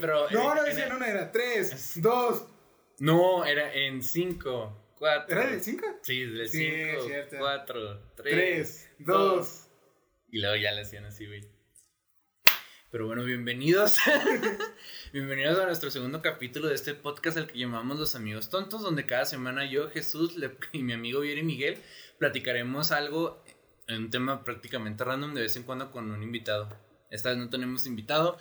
Pero. No, no en- decía en una, era 3, 2. No, era en 5, 4. ¿Era del 5? Sí, del Sí, 5, cierto. 4, 3, 3, 2. Y luego ya le hacían así, güey. Pero bueno, bienvenidos. bienvenidos a nuestro segundo capítulo de este podcast al que llamamos Los Amigos Tontos, donde cada semana yo, Jesús le- y mi amigo Vieri Miguel platicaremos algo en un tema prácticamente random de vez en cuando con un invitado. Esta vez no tenemos invitado,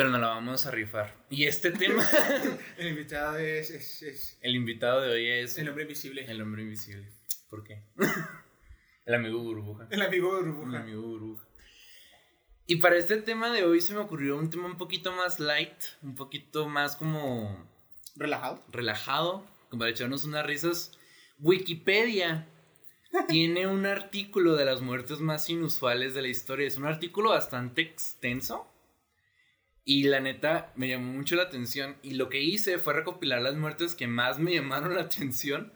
pero nos la vamos a rifar. Y este tema, El invitado es, es, es el invitado de hoy es el hombre invisible. el hombre invisible. ¿Por qué? el amigo burbuja. El amigo burbuja. amigo burbuja. Y para este tema de hoy se me ocurrió un tema un poquito más light, un poquito más como Relajado. relajado, como para echarnos unas risas. Wikipedia tiene un artículo de las muertes más inusuales de la historia. Es un artículo bastante extenso. Y la neta me llamó mucho la atención. Y lo que hice fue recopilar las muertes que más me llamaron la atención.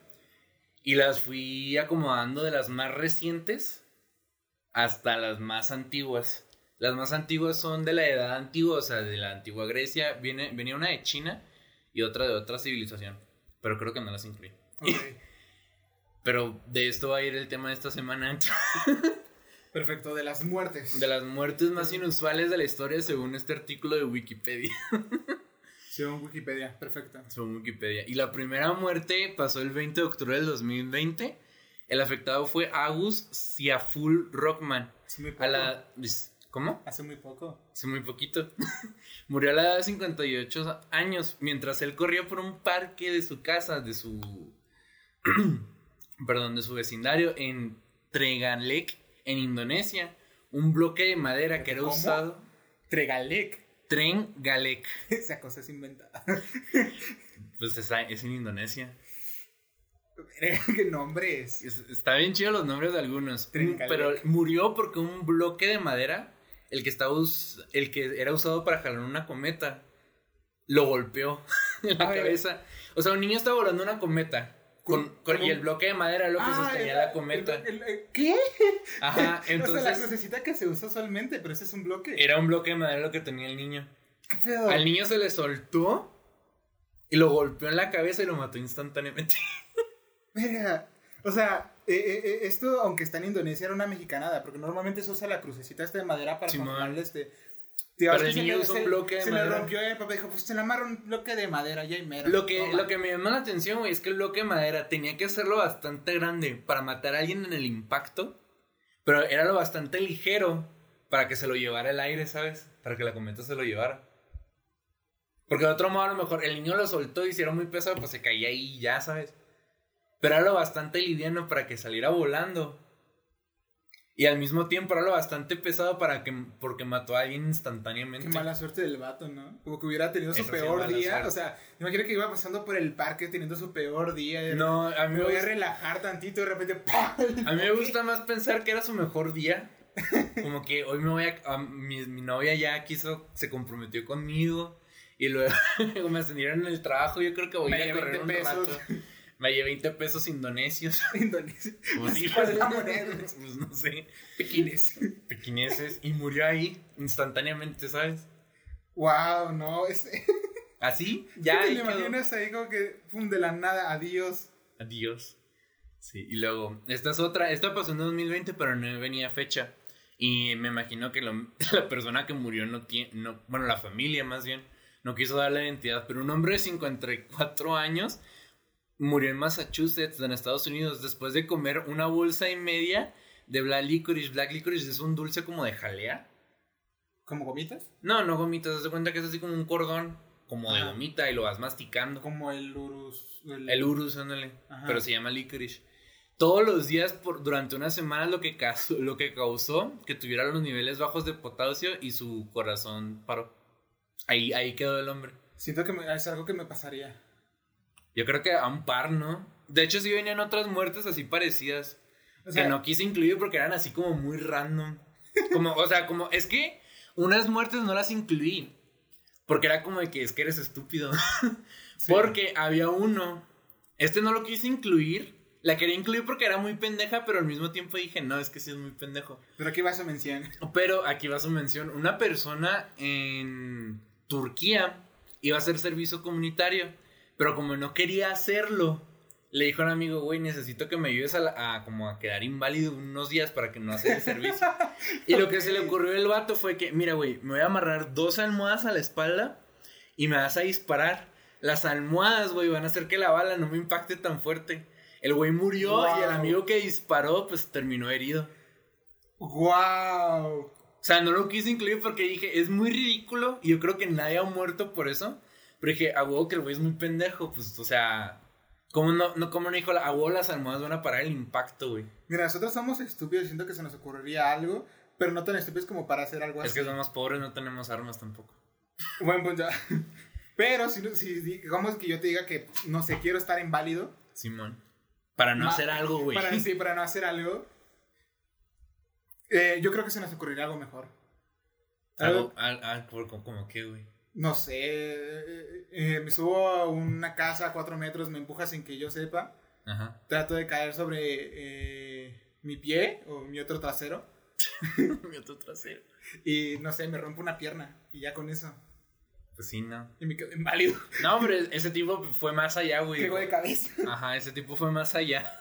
Y las fui acomodando de las más recientes hasta las más antiguas. Las más antiguas son de la edad antigua, o sea, de la antigua Grecia. Viene, venía una de China y otra de otra civilización. Pero creo que no las incluí. Ok. Pero de esto va a ir el tema de esta semana. Perfecto, de las muertes. De las muertes más inusuales de la historia según este artículo de Wikipedia. Según Wikipedia, perfecto. Según Wikipedia. Y la primera muerte pasó el 20 de octubre del 2020. El afectado fue Agus Siaful Rockman. Hace muy poco. A la... ¿Cómo? Hace muy poco. Hace muy poquito. Murió a la edad de 58 años mientras él corría por un parque de su casa, de su. perdón, de su vecindario en Tregalek, en Indonesia. Un bloque de madera que era ¿Cómo? usado. Tregalek. Tren Galek. Esa cosa es inventada. Pues es, es en Indonesia. ¿Qué nombre es? Es- está bien chido los nombres de algunos. Tringalek. Pero murió porque un bloque de madera, el que, estaba us- el que era usado para jalar una cometa, lo golpeó en la cabeza. O sea, un niño estaba volando una cometa. Con, Con- y el bloque de madera era lo que Ah, sostenía la cometa. el- el- ¿Qué? Ajá, o sea, la entonces crucecita que se usa usualmente, pero ese es un bloque. era un bloque de madera lo que tenía el niño. ¿Qué pedo? Al niño se le soltó y lo golpeó en la cabeza y lo mató instantáneamente. Verga. O sea, eh, eh, eh, esto, aunque está en Indonesia, era una mexicanada, porque normalmente se usa la crucecita esta de madera para Simón. controlar este. Pero el se niño usa un se- bloque de Se madera. le rompió y el papá dijo, pues se le amarra un bloque de madera, ya y mero. Lo que, Toma. lo que me llama la atención, güey, es que el bloque de madera tenía que hacerlo bastante grande para matar a alguien en el impacto, pero era lo bastante ligero para que se lo llevara el aire, ¿sabes? Para que la cometa se lo llevara. Porque de otro modo, a lo mejor el niño lo soltó y si era muy pesado, pues se caía ahí y ya, ¿sabes? Pero era lo bastante liviano para que saliera volando. Y al mismo tiempo era lo bastante pesado para que, porque mató a alguien instantáneamente. Qué mala suerte del vato, ¿no? Como que hubiera tenido su Eso peor día. suerte. O sea, imagina que iba pasando por el parque teniendo su peor día. No, a mí Me me voy a relajar tantito y de repente. ¡pah! A mí me gusta más pensar que era su mejor día. Como que hoy me voy a. a- mi, mi novia ya quiso, se comprometió conmigo. Y luego me ascendieron en el trabajo. Yo creo que voy Me a correr un 20 pesos. rato. Me llevé 20 pesos indonesios. Indonesia. Pues pues no sé. Pequines. Pequineses. Y murió ahí instantáneamente, ¿sabes? Wow, no. Es... Así, Ya ya. te quedó. imaginas ahí como que, pum, de la nada, adiós. Adiós. Sí, y luego, esta es otra, esta pasó en 2020, pero no venía fecha. Y me imagino que lo- la persona que murió no tiene, no, bueno, la familia más bien, no quiso dar la identidad, pero un hombre de 54 años murió en Massachusetts, en Estados Unidos, después de comer una bolsa y media de black licorice. Black licorice es un dulce como de jalea. ¿Como gomitas? No, no gomitas, haz de cuenta que es así como un cordón, como de gomita, y lo vas masticando. Como el urus. El urus, ándale. Ajá. Pero se llama licorice. Todos los días, por, durante una semana, lo que, causó, lo que causó que tuviera los niveles bajos de potasio y su corazón paró. Ahí, ahí quedó el hombre. Siento que me- es algo que me pasaría. Yo creo que a un par, ¿no? De hecho, sí venían otras muertes así parecidas. O sea, que no quise incluir porque eran así como muy random. Como, o sea, como, es que unas muertes no las incluí. Porque era como de que es que eres estúpido. Sí. Porque había uno. Este no lo quise incluir La quería incluir porque era muy pendeja, pero al mismo tiempo dije, no, es que sí es muy pendejo. Pero aquí va su mención. Pero aquí va su mención. Una persona en Turquía iba a hacer servicio comunitario, pero como no quería hacerlo, le dijo a un amigo, güey, necesito que me ayudes a, a como a quedar inválido unos días para que no haga el servicio. y lo que se le ocurrió al vato fue que, mira, güey, me voy a amarrar dos almohadas a la espalda y me vas a disparar. Las almohadas, güey, van a hacer que la bala no me impacte tan fuerte. El güey murió y el amigo que disparó, pues terminó herido. ¡Wow! O sea, no lo quise incluir porque dije, es muy ridículo y yo creo que nadie ha muerto por eso. Pero dije, a huevo que el güey es muy pendejo, pues, o sea, ¿cómo no, no, cómo no dijo, a huevo las almohadas van a parar el impacto, güey? Mira, nosotros somos estúpidos, siento que se nos ocurriría algo, pero no tan estúpidos como para hacer algo Es así. que somos pobres, no tenemos armas tampoco. Buen punto. Pero si, si digamos que yo te diga que, no sé, quiero estar inválido. Simón. Para no Ma- hacer algo, güey. Para, sí, para no hacer algo. eh, yo creo que se nos ocurriría algo mejor. Algo, al- al- como, como qué, güey. No sé. eh, eh, me subo a una casa a cuatro metros, me empuja sin que yo sepa. Ajá. Trato de caer sobre eh, mi pie o mi otro trasero. Mi otro trasero. Y no sé, me rompo una pierna. Y ya con eso. Pues sí, no. Y me quedo inválido. No, hombre, ese tipo fue más allá, güey. Caigo de cabeza. Ajá, ese tipo fue más allá.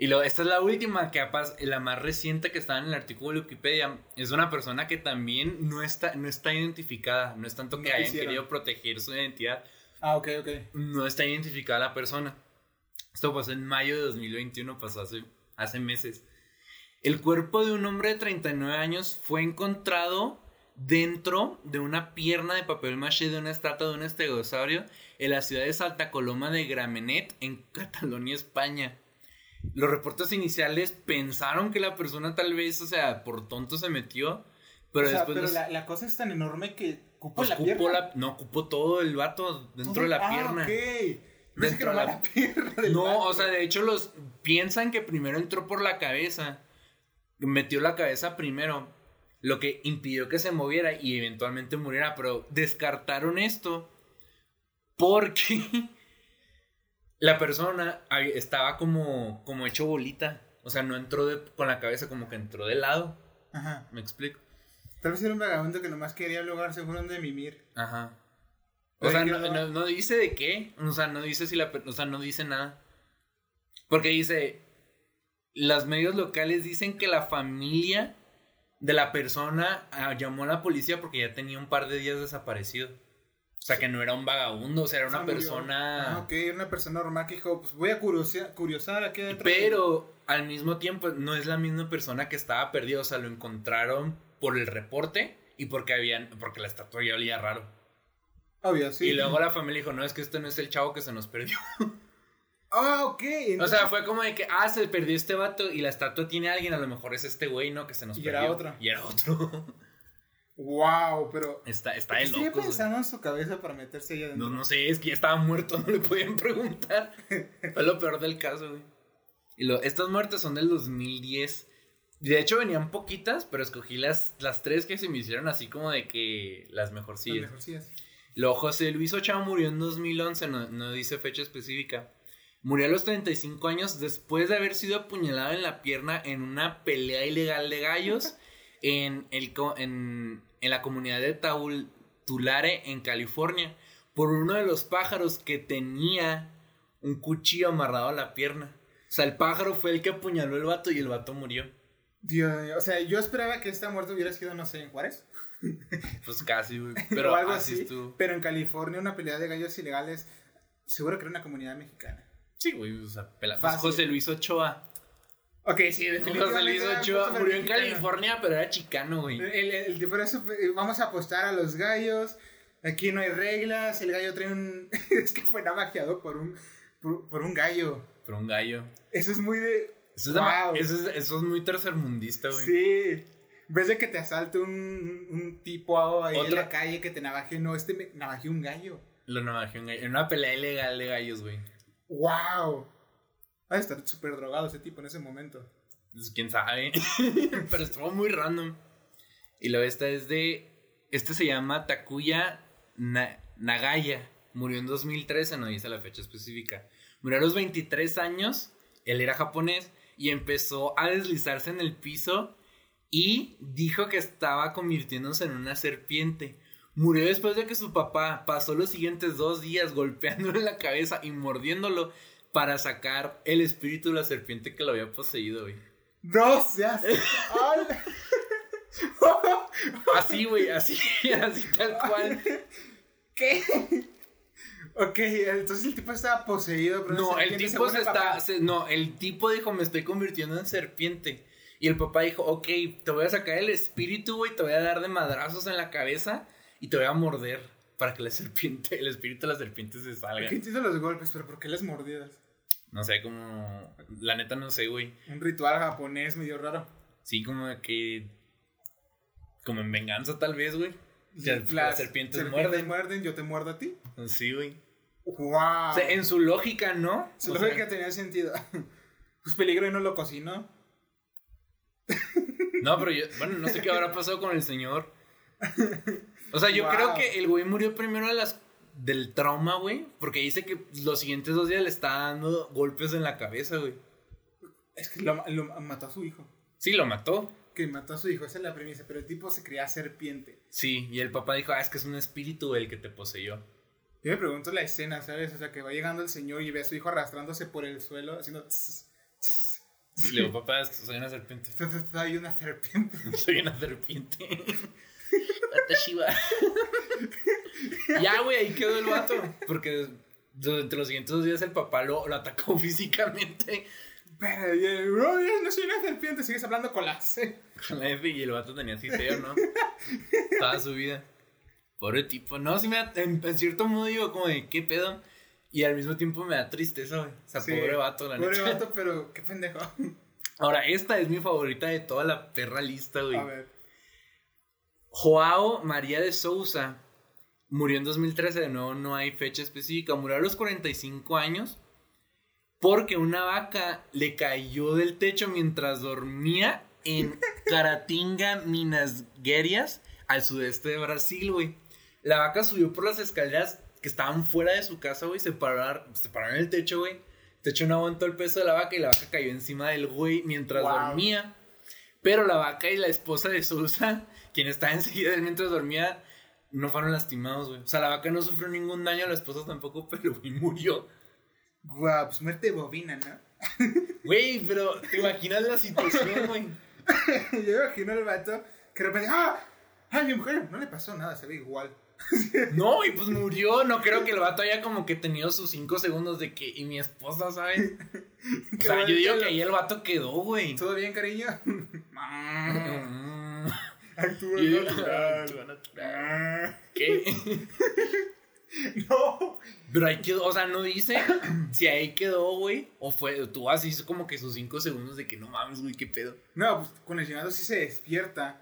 Y lo, esta es la última que capaz, la más reciente que está en el artículo de Wikipedia. Es una persona que también no está, no está identificada. No es tanto que No hayan quisieron. querido proteger su identidad. Ah, ok, ok. No está identificada la persona. Esto pasó en mayo de 2021, pasó hace, hace meses. El cuerpo de un hombre de 39 años fue encontrado dentro de una pierna de papel maché de una estatua de un estegosaurio en la ciudad de Santa Coloma de Gramenet, en Cataluña, España. Los reportes iniciales pensaron que la persona tal vez, o sea, por tonto se metió, pero o sea, después... pero los- la, la cosa es tan enorme que cupo pues la cupo pierna. la- no, ocupó todo el vato dentro de la Ah, pierna. Dentro de la- la pierna del No, vato. o sea, de hecho los piensan que primero entró por la cabeza, metió la cabeza primero, lo que impidió que se moviera y eventualmente muriera, pero descartaron esto porque la persona estaba como como hecho bolita, o sea, no entró de- con la cabeza como que entró de lado, Ajá. ¿me explico? Tal vez era un vagabundo que nomás quería un lugar seguro donde mimir. Ajá. O sea, ¿qué no, no? dice de qué. O sea, no dice si la... O sea, no dice nada. Porque dice... Los medios locales dicen que la familia de la persona ah, llamó a la policía porque ya tenía un par de días desaparecido. O sea, que no era un vagabundo, o sea, era una murió. persona... Ah, ok, era una persona normal que dijo, pues voy a curiosar aquí adentro. Pero al mismo tiempo no es la misma persona que estaba perdida. O sea, lo encontraron por el reporte y porque habían... Porque la estatua ya olía raro. Obvio, sí. Y luego la familia dijo, no, es que este no es el chavo que se nos perdió. Ah, ok. O sea, fue como de que, ah, se perdió este vato y la estatua tiene a alguien, a lo mejor es este güey, ¿no? Que se nos Y perdió. era otro. Y era otro. Wow, pero... está está ¿Qué de locos. güey. pensando en su cabeza para meterse ahí adentro? No, no sé, es que ya estaba muerto, no le podían preguntar. Fue lo peor del caso, güey. Y lo, estas muertes son del 2010. De hecho, venían poquitas, pero escogí las, las tres que se me hicieron así como de que las Las mejorcillas. mejorcillas. Lo José Luis Ochoa murió en 2011, no, no dice fecha específica. Murió a los 35 años después de haber sido apuñalado en la pierna en una pelea ilegal de gallos en, el, co- en, en la comunidad de Taul- Tulare, en California, por uno de los pájaros que tenía un cuchillo amarrado a la pierna. O sea, el pájaro fue el que apuñaló el vato y el vato murió. Dios o sea, yo esperaba que esta muerte hubiera sido, no sé, en Juárez. Pues casi, güey. Pero algo así. Pero en California, una pelea de gallos ilegales, seguro que era una comunidad mexicana. Sí, güey, o sea, pela- pues. José Luis Ochoa. Ok, sí, definitivamente. José Luis Ochoa murió en. California, pero era chicano, güey. El, el, el súper- eh, vamos a apostar a los gallos. Aquí no hay reglas. El gallo trae un. es que fue navajeado por un, por, por un gallo. Pero un gallo. Eso es muy de. Eso es, Wow. eso es, eso es muy tercermundista, güey. Sí. Vez de que te asalte un, un tipo ahí en la calle que te navaje, no, este me navajeó un gallo. Lo navajeó un gallo. En una pelea ilegal de gallos, güey. ¡Wow! Ha de estar súper drogado ese tipo en ese momento. Pues, quién sabe. pero estuvo muy random. Y luego esta es de. Este se llama Takuya Na- Nagaya. Murió en 2013, no dice la fecha específica. Murió a los 23 años él era japonés y empezó a deslizarse en el piso y dijo que estaba convirtiéndose en una serpiente. Murió después de que su papá pasó los siguientes dos días golpeándole la cabeza y mordiéndolo para sacar el espíritu de la serpiente que lo había poseído, güey. No seas. así, güey, así, así tal cual. ¿Qué? Ok, entonces el tipo estaba poseído. Pero no, el tipo se está. no, el tipo dijo: Me estoy convirtiendo en serpiente. Y el papá dijo: Ok, te voy a sacar el espíritu, güey, te voy a dar de madrazos en la cabeza y te voy a morder para que la serpiente, el espíritu de la serpiente se salga. ¿Qué entiendo los golpes, pero ¿por qué las mordidas? No sé, como. La neta no sé, güey. Un ritual japonés medio raro. Sí, como que. Como en venganza, tal vez, güey. las, serpientes, muerden. muerden, yo te muerdo a ti. Sí, güey. ¡Wow! O sea, en su lógica, ¿no? Su lógica tenía sentido. Pues peligro y no lo cocinó. No, pero yo. Bueno, no sé qué habrá pasado con el señor. O sea, yo creo que el güey murió primero de las del trauma, güey. Porque dice que los siguientes dos días le está dando golpes en la cabeza, güey. Es que lo, mató a su hijo. Sí, lo mató. Que mató a su hijo, esa es la premisa. Pero el tipo se creía serpiente. Sí, y el papá dijo, ah, es que es un espíritu el que te poseyó. Yo me pregunto la escena, ¿sabes? O sea, que va llegando el señor y ve a su hijo arrastrándose por el suelo, haciendo. Sí, le digo, papá, soy una serpiente. Soy una serpiente. soy una serpiente. ya, güey, ahí quedó el vato. Porque durante los siguientes dos días el papá lo, lo atacó físicamente. Pero, yo, no soy una serpiente, sigues hablando con la C. Con la F y el vato tenía ciseo, ¿no? Toda su vida. Pobre tipo. No, sí me da, en, cierto modo digo como de, ¿qué pedo? Y al mismo tiempo me da tristeza, güey. O sea, pobre vato, la Pobre vato, pero qué pendejo. Ahora, esta es mi favorita de toda la perra lista, güey. A ver. Joao María de Souza murió en 2013, de nuevo no hay fecha específica, murió a los 45 años porque una vaca le cayó del techo mientras dormía en Caratinga, Minas Guerias, al sudeste de Brasil, güey. La vaca subió por las escaleras que estaban fuera de su casa, güey, se pararon, se pararon en el techo, güey. El techo no aguantó el peso de la vaca y la vaca cayó encima del güey mientras dormía. Pero la vaca y la esposa de Sousa quien estaba enseguida de él mientras dormía, no fueron lastimados, güey. O sea, la vaca no sufrió ningún daño, la esposa tampoco, pero güey murió. Guau, pues muerte bovina, ¿no? Güey, pero te imaginas la situación, güey. Yo imagino al vato que de repente, ¡ah! ¡Ay, mi mujer! No le pasó nada, se ve igual. No, y pues murió. No creo que el vato haya como que tenido sus cinco segundos de que. Y mi esposa, ¿sabes? O sea, yo digo que ahí el vato quedó, güey. ¿Todo bien, cariño? Actúa natural. natural. ¿Qué? no. Pero ahí quedó, o sea, no dice si ahí quedó, güey. O fue, tú así hizo como que sus cinco segundos de que no mames, güey, qué pedo. No, pues con el llamado sí se despierta.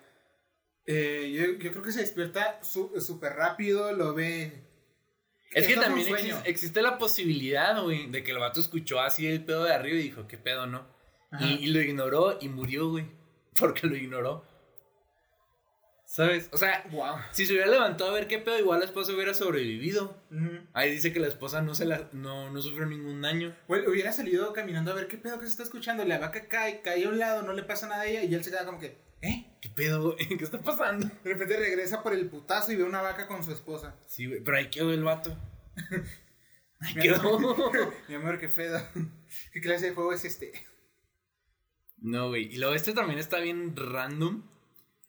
Eh, yo, creo que se despierta súper rápido, lo ve. Es que también existe, la posibilidad, güey, de que el vato escuchó así el pedo de arriba y dijo, qué pedo, ¿no? Y, y, lo ignoró y murió, güey. Porque lo ignoró. ¿Sabes? O sea, si se hubiera levantado a ver qué pedo, igual la esposa hubiera sobrevivido. Ahí dice que la esposa no se la, no, no sufrió ningún daño. Bueno, hubiera salido caminando a ver qué pedo que se está escuchando. La vaca cae, cae a un lado, no le pasa nada a ella y él se queda como que, ¿eh? ¿Qué pedo? ¿Qué está pasando? De repente regresa por el putazo y ve una vaca con su esposa. Sí, güey, pero ahí quedó el vato. ahí quedó. Mi amor, qué pedo. ¿Qué clase de juego es este? No, güey. Y luego este también está bien random.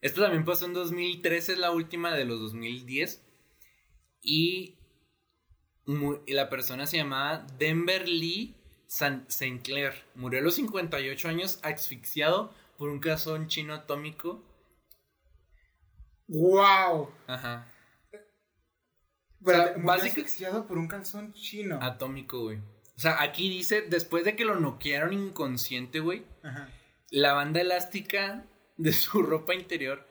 Esto también pasó en 2013, es la última de los 2010. Y la persona se llamaba Denver Lee St. Clair. Murió a los 58 años asfixiado por un calzón chino atómico. ¡Wow! Ajá. asfixiado por un calzón chino. Atómico, güey. O sea, aquí dice, después de que lo noquearon inconsciente, güey, la banda elástica de su ropa interior,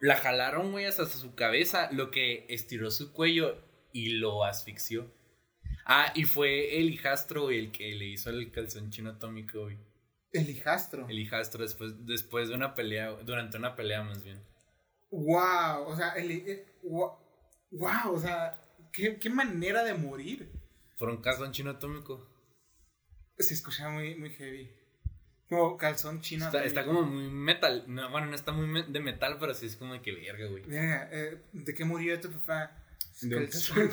la jalaron, güey, hasta su cabeza, lo que estiró su cuello y lo asfixió. Ah, y fue el hijastro, güey, el que le hizo el calzón chino atómico, güey. ¿El hijastro? El hijastro después, después de una pelea, durante una pelea más bien. Wow, o sea, el, wow, eh, o sea, ¿qué, qué manera de morir. Por un calzón chino atómico. Se escucha muy, muy heavy. Como calzón chino. Está, atómico. está como muy metal. No, bueno, no está muy me- de metal, pero sí es como de que verga, güey. Verga, eh, ¿de qué murió tu papá? De calzón,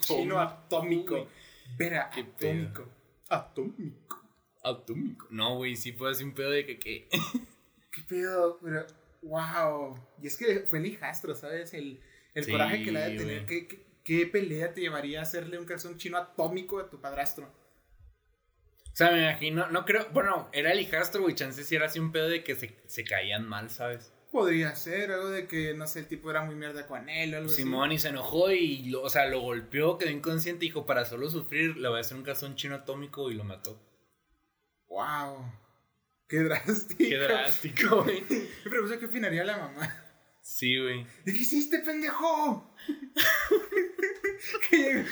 chino atómico, atómico. Verga, pedo. atómico. Atómico. Atómico. No, güey, sí fue así un pedo de que. que... ¿Qué pedo? Pero, wow. Y es que fue el hijastro, ¿sabes? El, el Sí, coraje que le ha de tener. güey. ¿Qué, qué, qué pelea te llevaría a hacerle un calzón chino atómico a tu padrastro? O sea, me imagino, no creo. Bueno, era el hijastro, güey. Chance si era así un pedo de que se, se caían mal, ¿sabes? Podría ser algo de que, no sé, el tipo era muy mierda con él o algo Simón y se enojó y, lo, o sea, lo golpeó, quedó inconsciente. Dijo, para solo sufrir, le voy a hacer un calzón chino atómico y lo mató. Wow. Qué drástico. Qué drástico, güey. Me pregunto qué opinaría la mamá. Sí, güey. ¿De qué hiciste, pendejo? ¿Qué?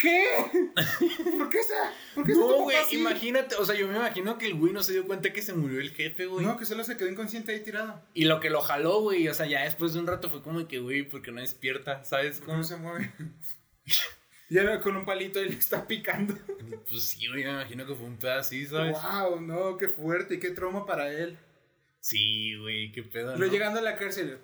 ¿Qué? ¿Por qué esa? ¿Por qué No, güey, imagínate, o sea, yo me imagino que el güey no se dio cuenta que se murió el jefe, güey. No, que solo se quedó inconsciente ahí tirado. Y lo que lo jaló, güey, o sea, ya después de un rato fue como que, güey, porque no despierta, ¿sabes ¿Cómo cómo? se mueve? Ya con un palito y le está picando. Pues sí, güey, me imagino que fue un pedo así, ¿sabes? Wow, no, qué fuerte y qué trauma para él. Sí, güey, qué pedo, ¿no? llegando a la cárcel.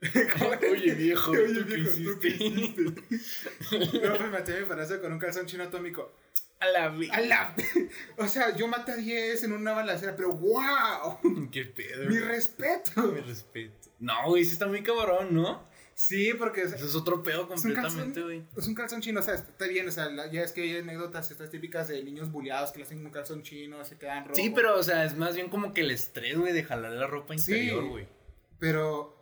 Oye, viejo, Oye, ¿tú qué viejo, ¿tú qué hiciste? No, me maté a mi con un calzón chino atómico. A la A la- O sea, yo maté a 10 en una balacera, pero wow, Qué pedo. mi respeto. Mi respeto. No, güey, sí está muy cabrón, ¿no? Sí, porque sea, Eso es otro pedo es completamente, güey. es un calzón chino, o sea, está bien, o sea, la- ya es que hay anécdotas estas típicas de niños bulleados que le hacen un calzón chino, se quedan rojos. Sí, pero, o sea, es más bien como que el estrés, güey, de jalar la ropa Sí. interior, güey. Pero,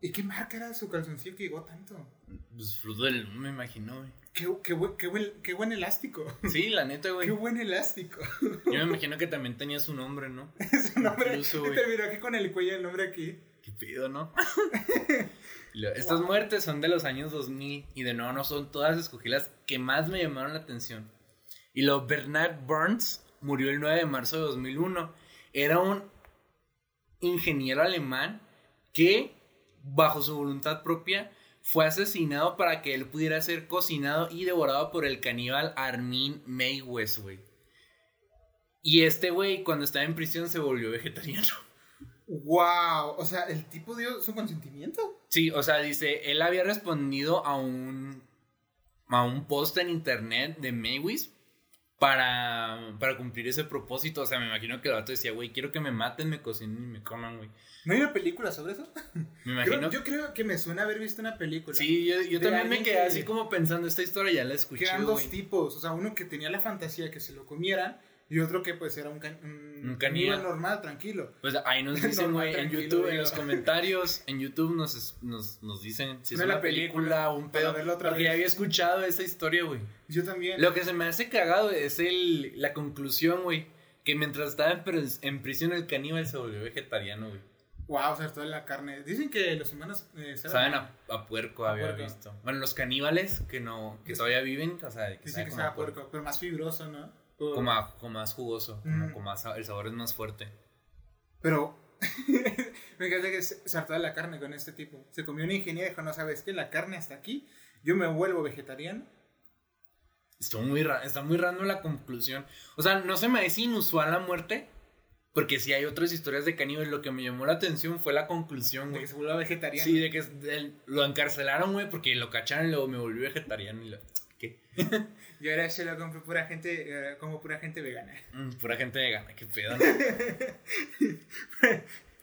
¿y qué marca era su calzoncillo que llegó tanto? Pues fruto del, me imagino, güey. Qué, qué, buen- qué, buen, qué buen elástico. Sí, la neta, güey. Qué buen elástico. Yo me imagino que también tenía su nombre, ¿no? Su nombre. Incluso, güey. Terminó aquí con el cuello el nombre aquí. Qué pedo, ¿no? Estas muertes son de los años 2000 y de nuevo no son todas, escogí las que más me llamaron la atención. Y lo Bernard Burns murió el 9 de marzo de 2001. Era un ingeniero alemán que, bajo su voluntad propia, fue asesinado para que él pudiera ser cocinado y devorado por el caníbal Armin Meiwes, güey. Y este güey, cuando estaba en prisión, se volvió vegetariano. Wow. O sea, el tipo dio su consentimiento. Sí, o sea, dice, él había respondido a un a un post en internet de Maywis para, para cumplir ese propósito. O sea, me imagino que el vato decía, güey, quiero que me maten, me cocinen y me coman, güey. ¿No hay una película sobre eso? Me imagino. Creo- yo creo que me suena haber visto una película. sí, yo, yo de también me alguien quedé que- así como pensando, esta historia ya la escuché, Que eran dos güey. tipos. O sea, uno que tenía la fantasía que se lo comieran y otro que pues era un, can- un, Un caníbal. normal, tranquilo. Pues ahí nos dicen, Normal, güey, en tranquilo, YouTube, en digo. los comentarios, en YouTube nos, nos, nos dicen si es Ve una la película, película o un para pedo. verla otra Porque vez. ya había escuchado esa historia, güey. Yo también. Lo que se me hace cagado es el, la conclusión, güey. Que mientras estaba en, en prisión el caníbal se volvió vegetariano, güey. Wow, o sea, toda la carne. Dicen que los humanos eh, Saben a, a puerco, A había puerco. visto. Bueno, los caníbales que no, que todavía viven, o sea, que Dicen saben que como sabe a puerco, pero más fibroso, ¿no? Como, a- como más jugoso, como, con más, el sabor es más fuerte. Pero me encanta que se hartó de la carne con este tipo. Se comió una ingeniera y dijo, no sabes qué, la carne hasta aquí, yo me vuelvo vegetariano. Está muy, está muy random la conclusión. O sea, no se me hace inusual la muerte. Porque si hay otras historias de caníbales, lo que me llamó la atención fue la conclusión, De güey. que se vuelva vegetariano. Sí, de que lo encarcelaron, güey, porque lo cacharon y luego me volví vegetariano y lo... ¿Qué? Y ahora se lo compré pura gente, eh, como pura gente vegana. Mm, pura gente vegana, qué pedo, ¿no?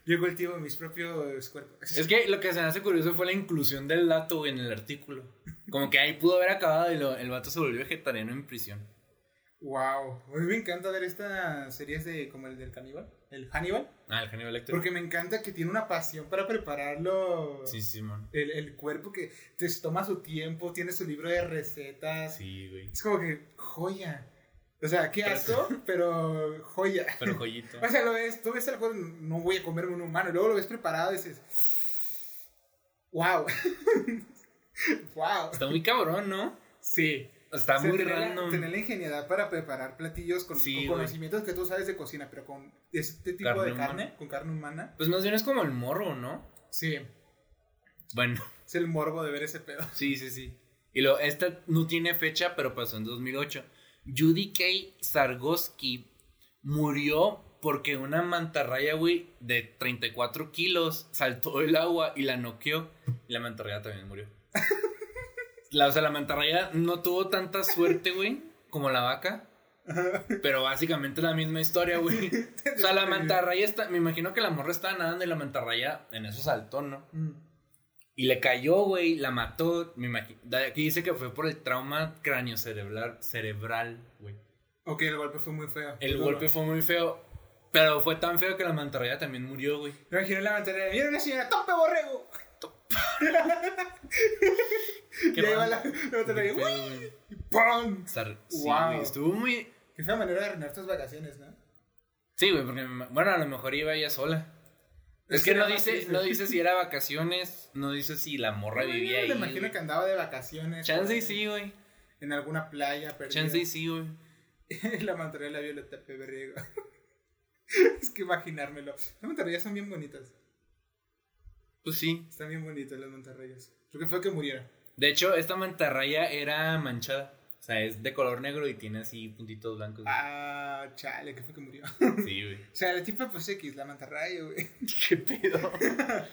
Yo cultivo mis propios cuerpos. Es que lo que se me hace curioso fue la inclusión del dato, güey, en el artículo. Como que ahí pudo haber acabado y lo- el vato se volvió vegetariano en prisión. Wow. A mí me encanta ver estas series de como el del caníbal, el Hannibal, Ah, el Hannibal Lecter. porque me encanta que tiene una pasión para prepararlo. Sí, sí, man. El, el cuerpo que te toma su tiempo, tiene su libro de recetas. Sí, güey. Es como que joya. O sea, qué asco, pero joya. Pero joyito. O sea, lo ves, tú ves algo, no voy a comerme un humano, y luego lo ves preparado y dices, wow. wow. Está muy cabrón, ¿no? Sí. Está O sea, muy tener la-. Tener la ingenuidad para preparar platillos con, Sí, con güey. conocimientos que tú sabes de cocina, pero con este tipo Carne de humana. carne, con carne humana. Pues más bien es como el morro, ¿no? Sí, Bueno, es el morbo de ver ese pedo. sí, sí, sí. Y lo, esta no tiene fecha, pero pasó en 2008. Judy K. Sargosky murió porque una mantarraya, güey, de 34 kilos saltó del agua y la noqueó. Y la mantarraya también murió. La, o sea, la mantarraya no tuvo tanta suerte, güey, como la vaca. Pero básicamente es la misma historia, güey. O sea, la mantarraya está. Me imagino que la morra estaba nadando y la mantarraya en eso saltó, ¿no? Mm. Y le cayó, güey, la mató. Me imagino. Aquí dice que fue por el trauma cráneo cerebral, cerebral, güey. Ok, el golpe fue muy feo. El golpe fue muy feo. Pero fue tan feo que la mantarraya también murió, güey. Me imagino la mantarraya. ¡Mira una señora! ¡Tope borrego! Y ahí va la. Y ¡pum! Sí, Wow. güey, estuvo muy. Qué fea manera de arruinar tus vacaciones, ¿no? Sí, güey, porque. Bueno, a lo mejor iba ella sola. Es Es que que no dice, triste. no dice si era vacaciones, no dice si la morra vivía ahí. Me imagino güey. que andaba de vacaciones. Chance y sí, güey. En alguna playa perdida. Chance y sí, güey. la mantarraya la violeta peberriego. es que imaginármelo. Las mantarrayas son bien bonitas. Pues sí. Están bien bonitas las mantarrayas. Creo que fue que murieron. De hecho, esta mantarraya era manchada. O sea, es de color negro y tiene así puntitos blancos. güey. Ah, chale, que fue que murió. Sí, güey. o sea, la tipa pues X, la mantarraya, güey. ¿Qué pedo?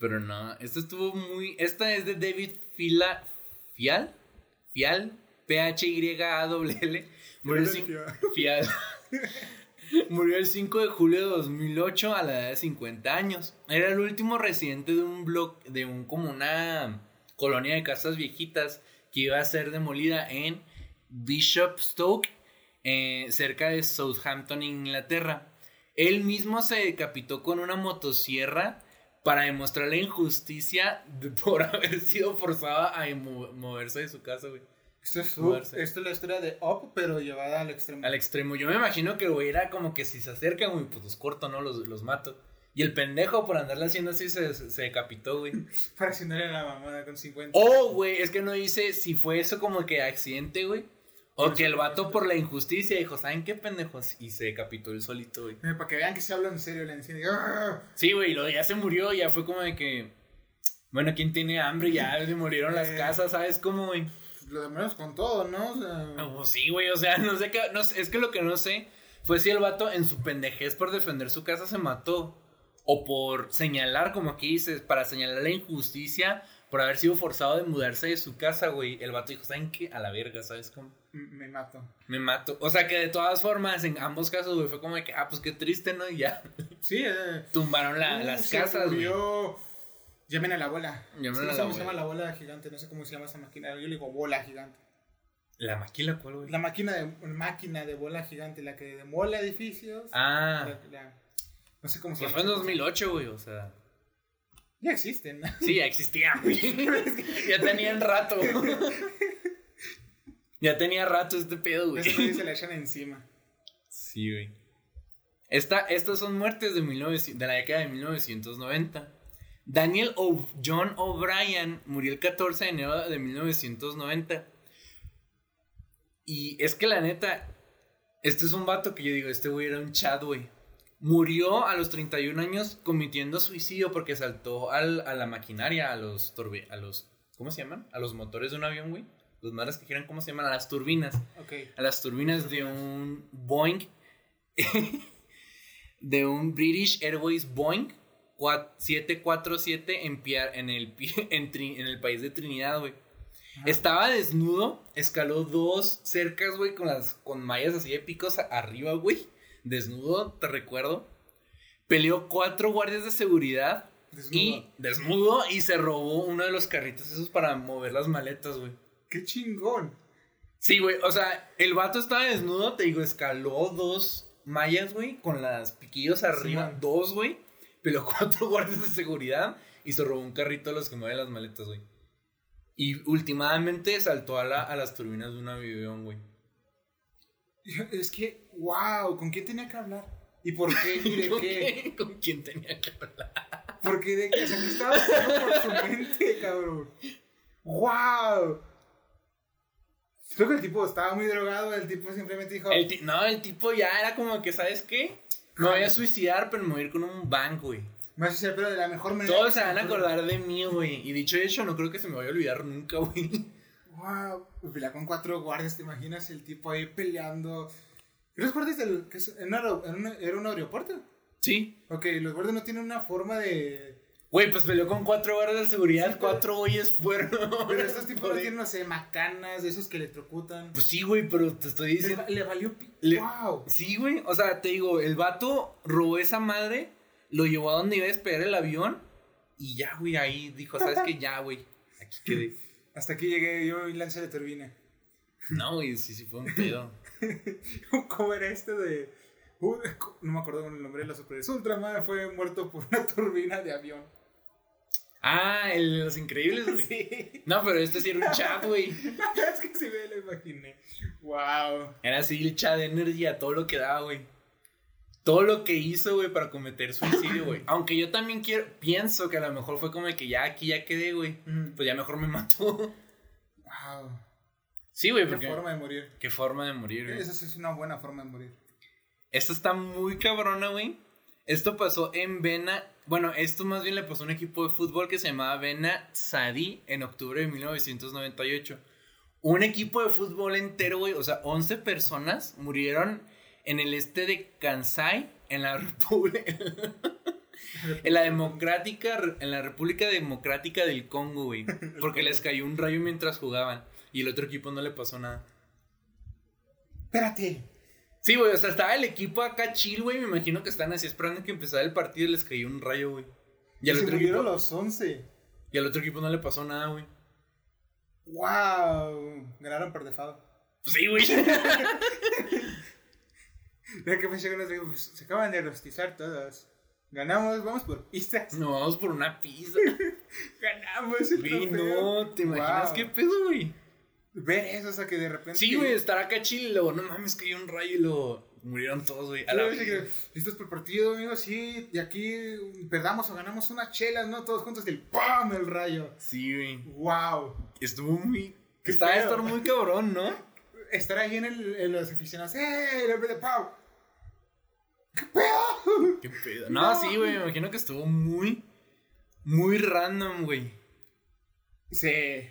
Pero no, esto estuvo muy. Esta es de David Fila. ¿Fial? ¿Fial? P-H-Y-A-W-L. Murió el cin- Fial. Murió el 5 de julio de 2008 a la edad de 50 años. Era el último residente de un blog, de un como una colonia de casas viejitas que iba a ser demolida en Bishopstoke, eh, cerca de Southampton, Inglaterra. Él mismo se decapitó con una motosierra para demostrar la injusticia de- por haber sido forzada a mo- moverse de su casa, güey. Esto es, esto es la historia de Up, pero llevada al extremo. Al extremo. Yo me imagino que güey era como que si se acercan, güey, pues los corto, ¿no? Los, los mato. Y el pendejo por andarle haciendo así se, se decapitó, güey. Para no era la mamada con 50. O, güey, es que no dice si fue eso como que accidente, güey. O que el vato por la injusticia dijo, ¿saben qué pendejos? Y se decapitó él solito, güey. Eh, Para que vean que se habla en serio, le enciende. ¡Ah! Sí, güey, lo ya se murió, ya fue como de que. Bueno, ¿quién tiene hambre? Ya se murieron las Eh. casas, ¿sabes cómo, güey? Lo de menos con todo, ¿no? O sea, pues sí, güey, o sea, no sé qué. No es que lo que no sé fue si el vato en su pendejez por defender su casa se mató. O por señalar, como aquí dices, para señalar la injusticia por haber sido forzado de mudarse de su casa, güey. El vato dijo, ¿saben qué? A la verga, ¿sabes cómo? me mato. Me mato. O sea que de todas formas, en ambos casos, güey, fue como de que, ah, pues qué triste, ¿no? Y ya Sí, eh. tumbaron la- Uh, las casas, güey. Llamen a la bola. Llamen a no la sé cómo se bola. llama la bola gigante, no sé cómo se llama esa máquina. Yo le digo bola gigante. ¿La maquila cuál, güey? La máquina de máquina de bola gigante, la que demola edificios. Ah, La- la- no sé cómo se pues llama. fue en esa cosa. 2008, güey, o sea. Ya existen. Sí, ya existía, güey. ya tenían rato. ya tenía rato este pedo, güey. Eso se la echan encima. Sí, güey. Esta, estas son muertes de, 1900 de la década de 1990. Daniel o John O'Brien murió el 14 de enero de 1990. Y es que la neta, este es un vato que yo digo, este güey era un chat, güey. Murió a los 31 años cometiendo suicidio porque saltó al- a la maquinaria, a los, torbe- a los, ¿cómo se llaman? A los motores de un avión, güey. Los madres que giran, ¿cómo se llaman? A las turbinas Ok. a las turbinas de un Boeing, de un British Airways Boeing cua- 747 en, en, el, en, el país de Trinidad, güey. Estaba desnudo, escaló dos cercas, güey, con las con mallas así de picos arriba, güey. Desnudo, te recuerdo. Peleó cuatro guardias de seguridad Desnudo. y desnudo y se robó uno de los carritos esos para mover las maletas, güey. ¡Qué chingón! Sí, güey, o sea, el vato estaba desnudo, te digo, escaló dos mallas, güey, con las piquillos arriba, dos, güey, pero cuatro guardias de seguridad y se robó un carrito de los que mueven las maletas, güey. Y últimamente saltó a, la- a las turbinas de un avión, güey. Es que, wow, ¿con quién tenía que hablar? ¿Y por qué? ¿Y de ¿Con qué? ¿Con quién tenía que hablar? ¿Por qué de qué? O sea, ¿qué estaba por su mente, cabrón? ¡Wow! Creo que el tipo estaba muy drogado, el tipo simplemente dijo... El ti- no, el tipo ya era como que, ¿sabes qué? Me voy a suicidar, pero me voy a ir con un banco, güey. Me hace pero de la mejor manera. Todos que se van a pueda". acordar de mí, güey. Y dicho hecho, no creo que se me vaya a olvidar nunca, güey. Wow. Pelea con cuatro guardias, ¿te imaginas el tipo ahí peleando? ¿Y los guardias del. Que es- en ¿Era un aeropuerto? Sí. Ok, los guardias no tienen una forma de. Güey, pues peleó con cuatro guardias de seguridad, cuatro güeyes fueron. Pero estos tipos no tienen, no sé, macanas, de esos que electrocutan. Pues sí, güey, pero te estoy diciendo. le valió. Le- Wow. Sí, güey. O sea, te digo, el vato robó esa madre, lo llevó a donde iba a despegar el avión y ya, güey, ahí dijo, ¿sabes qué? Ya, güey. Aquí quedé. Hasta aquí llegué yo y lancé de turbina. No, güey, sí, sí fue un pedo. ¿Cómo era este de.? Uh, no me acuerdo el nombre de la superhéroes. Ultraman fue muerto por una turbina de avión. Ah, el de los increíbles, güey. Sí. No, pero este sí era un chat, güey. es que sí me lo imaginé. Wow. Era así el chat de Energy a todo lo que daba, güey. Todo lo que hizo, güey, para cometer suicidio, güey. Aunque yo también quiero, pienso que a lo mejor fue como de que ya aquí ya quedé, güey. Pues ya mejor me mató. Wow. Sí, güey, Qué porque... forma de morir. Qué forma de morir, güey. Esa sí es una buena forma de morir. Esto está muy cabrona, güey. Esto pasó en Vena. Bueno, esto más bien le pasó a un equipo de fútbol que se llamaba Vena Sadi en octubre de 1998. Un equipo de fútbol entero, güey. O sea, 11 personas murieron en el este de Kansai, en la República. en la democrática. En la República Democrática del Congo, güey. Porque les cayó un rayo mientras jugaban. Y el otro equipo no le pasó nada. Espérate. Sí, güey, o sea, estaba el equipo acá chill, güey. Me imagino que están así esperando que empezara el partido y les cayó un rayo, güey. Y al se otro equipo. los 11. Y al otro equipo no le pasó nada, güey. Wow. Ganaron por. Pues sí, güey. De que pensé que pues, se acaban de rostizar todos. Ganamos, vamos por pistas. Nos vamos por una pizza. Ganamos el Güey, no, ¿te imaginas Wow. qué pedo, güey? Ver eso, o sea, que de repente. Sí, güey, estar acá luego, no mames, cayó un rayo y luego murieron todos, güey. A la que, Listos por el partido, amigos, sí. Y aquí perdamos o ganamos unas chelas, ¿no? Todos juntos del ¡pam! El rayo. Sí, güey. ¡Wow! Estuvo muy. ¿Qué Estaba estar muy cabrón, ¿no? Estar ahí en, el, en los aficionados. ¡Eh! Y de repente, ¡pam! ¿Qué pedo? Qué pedo. No, No. sí, güey, me imagino que estuvo muy. Muy random, güey. Sí.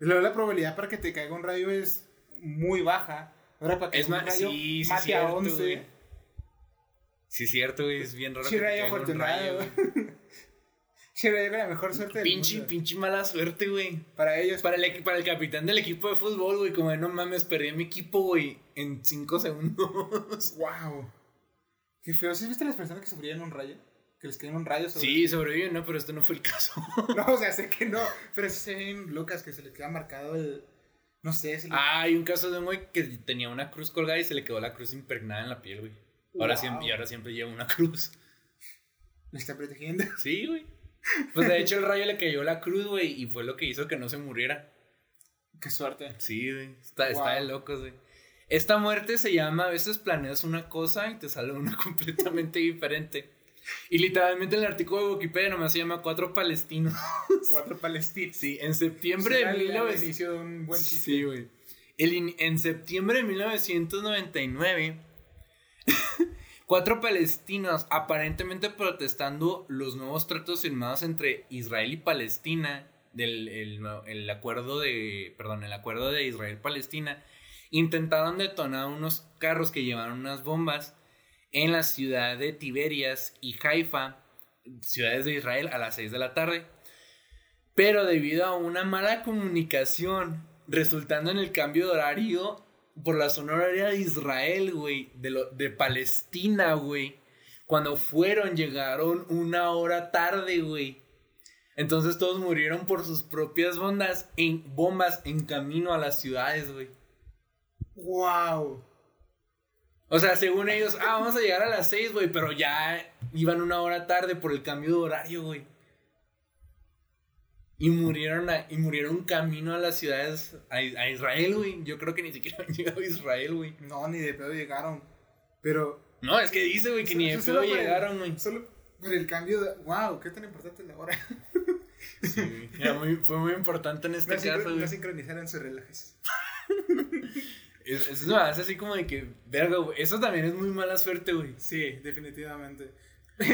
Luego la probabilidad para que te caiga un rayo es muy baja. Ahora para que Es un rayo sí, sí, mate cierto, a 11. güey. Sí, es cierto, güey, es bien raro. Sí, que te rayo caiga un rayo, Rayo con la mejor suerte del Pinche, mundo. pinche mala suerte, güey. Para ellos. Para el, para el capitán del equipo de fútbol, güey, como de no mames, perdí a mi equipo, güey, en cinco segundos. ¡Wow! Qué feo. ¿Sí viste las personas que sufrían un rayo? Que les caían un rayo sobre Sí, sobrevivió, no, pero este no fue el caso. No, o sea, sé que no. Pero sí se ven Lucas que se le queda marcado el. No sé, se le. Ah, hay un caso de un güey que tenía una cruz colgada y se le quedó la cruz impregnada en la piel, güey. Ahora Wow. siempre, y ahora siempre lleva una cruz. Le está protegiendo. Sí, güey. Pues de hecho el rayo le cayó la cruz, güey, y fue lo que hizo que no se muriera. Qué suerte. Sí, güey. Está, está de locos, güey. Esta muerte se llama, a veces planeas una cosa y te sale una completamente diferente. Y literalmente en el artículo de Wikipedia nomás se llama Cuatro Palestinos. Cuatro palestinos. Sí, en septiembre de al- al 1900. inicio de un buen chiste. Sí, güey. En septiembre de 1999, cuatro palestinos aparentemente protestando los nuevos tratos firmados entre Israel y Palestina, del el, acuerdo de, perdón, el acuerdo de Israel-Palestina, intentaron detonar unos carros que llevaban unas bombas en la ciudad de Tiberias y Haifa, ciudades de Israel, a las 6 de la tarde. Pero debido a una mala comunicación, resultando en el cambio de horario por la zona horaria de Israel, güey, de, lo- de Palestina, güey. Cuando fueron, llegaron una hora tarde, güey. Entonces todos murieron por sus propias bombas en, bombas en camino a las ciudades, güey. ¡Wow! O sea, según ellos, ah, vamos a llegar a las 6, güey, pero ya iban una hora tarde por el cambio de horario, güey. Y murieron, a- y murieron camino a las ciudades, a, a Israel, güey. Yo creo que ni siquiera han llegado a Israel, güey. No, ni de pedo llegaron. Pero. No, es que dice, güey, que ni de pedo llegaron, güey. Solo por el cambio de. ¡Wow! ¿Qué tan importante es la hora? Sí. Ya muy- fue muy importante en este No, caso, güey. no sincronizaron sus relojes. Es, es más, así como de que, verga, güey. Eso también es muy mala suerte, güey. Sí, definitivamente.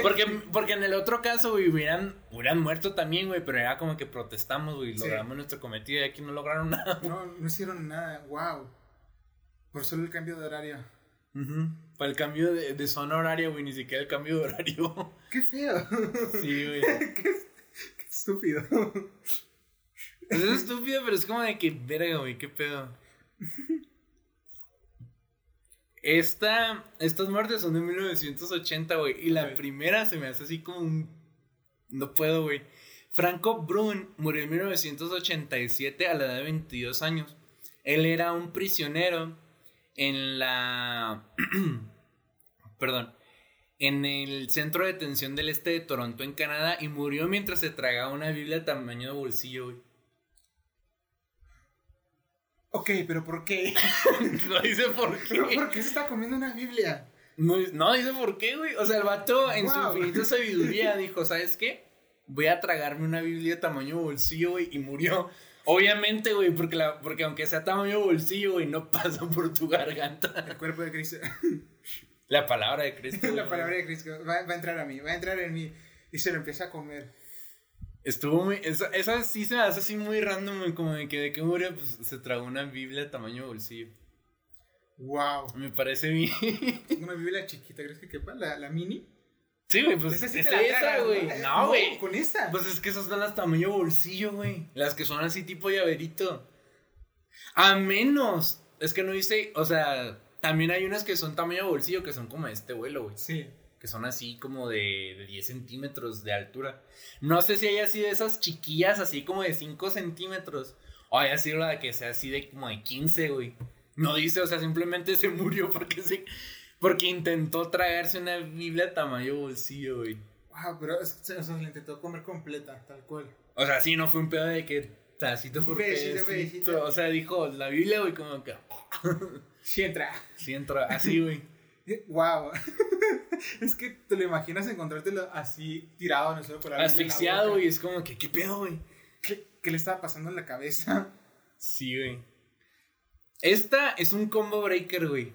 Porque, porque en el otro caso, güey, hubieran, hubieran muerto también, güey, pero era como que protestamos, güey, Sí. logramos nuestro cometido y aquí no lograron nada. No, no hicieron nada. Wow. Por solo el cambio de horario. Ujú. Para el cambio de, de zona horaria, güey, ni siquiera el cambio de horario. Qué feo. Sí, güey. qué, qué estúpido. Pues es estúpido, pero es como de que, verga, güey, qué pedo. Esta, estas muertes son de 1980, güey. Y la primera se me hace así como un... No puedo, güey. Franco Brun murió en 1987 a la edad de 22 años. Él era un prisionero en la... Perdón. En el centro de detención del este de Toronto, en Canadá, y murió mientras se tragaba una Biblia tamaño de bolsillo, güey. Ok, pero ¿por qué? No dice por qué. ¿Pero por qué se está comiendo una Biblia? No, no dice por qué, güey. O sea, el vato en su infinita sabiduría dijo, ¿sabes qué? Voy a tragarme una Biblia de tamaño bolsillo, güey, y murió. Obviamente, güey, porque, la, porque aunque sea tamaño bolsillo, güey, no pasa por tu garganta. El cuerpo de Cristo. La palabra de Cristo. la palabra de Cristo va, va a entrar a mí, va a entrar en mí. Y se lo empieza a comer. Estuvo muy. Esa, esa sí se me hace así muy random, como de que de qué murió, pues se tragó una Biblia tamaño bolsillo. Wow. Me parece bien. Una Biblia chiquita, ¿crees que quepa? ¿La, la mini? Sí, güey, pues Esa sí la esa, güey. No, güey. Con esa. Pues es que esas son las tamaño bolsillo, güey. Las que son así tipo llaverito. A menos. Es que no dice. O sea, también hay unas que son tamaño bolsillo que son como este vuelo, güey. sí. Que son así como de, de 10 centímetros de altura. No sé si haya sido esas chiquillas así como de 5 centímetros. O haya sido la que sea así de como de 15, güey. No dice, o sea, simplemente se murió porque se. Porque intentó tragarse una Biblia tamaño bolsillo, güey. Wow, pero es- se, se la intentó comer completa, tal cual. O sea, sí, no fue un pedo de que tacito por pedacito. O sea, dijo la Biblia, güey, como que. Sí entra. Sí, entra así, güey. Wow. es que te lo imaginas encontrártelo así tirado en el suelo por la Asfixiado, güey. Es como que, ¿qué pedo, güey? ¿Qué, qué le estaba pasando en la cabeza? Sí, güey. Esta es un combo breaker, güey.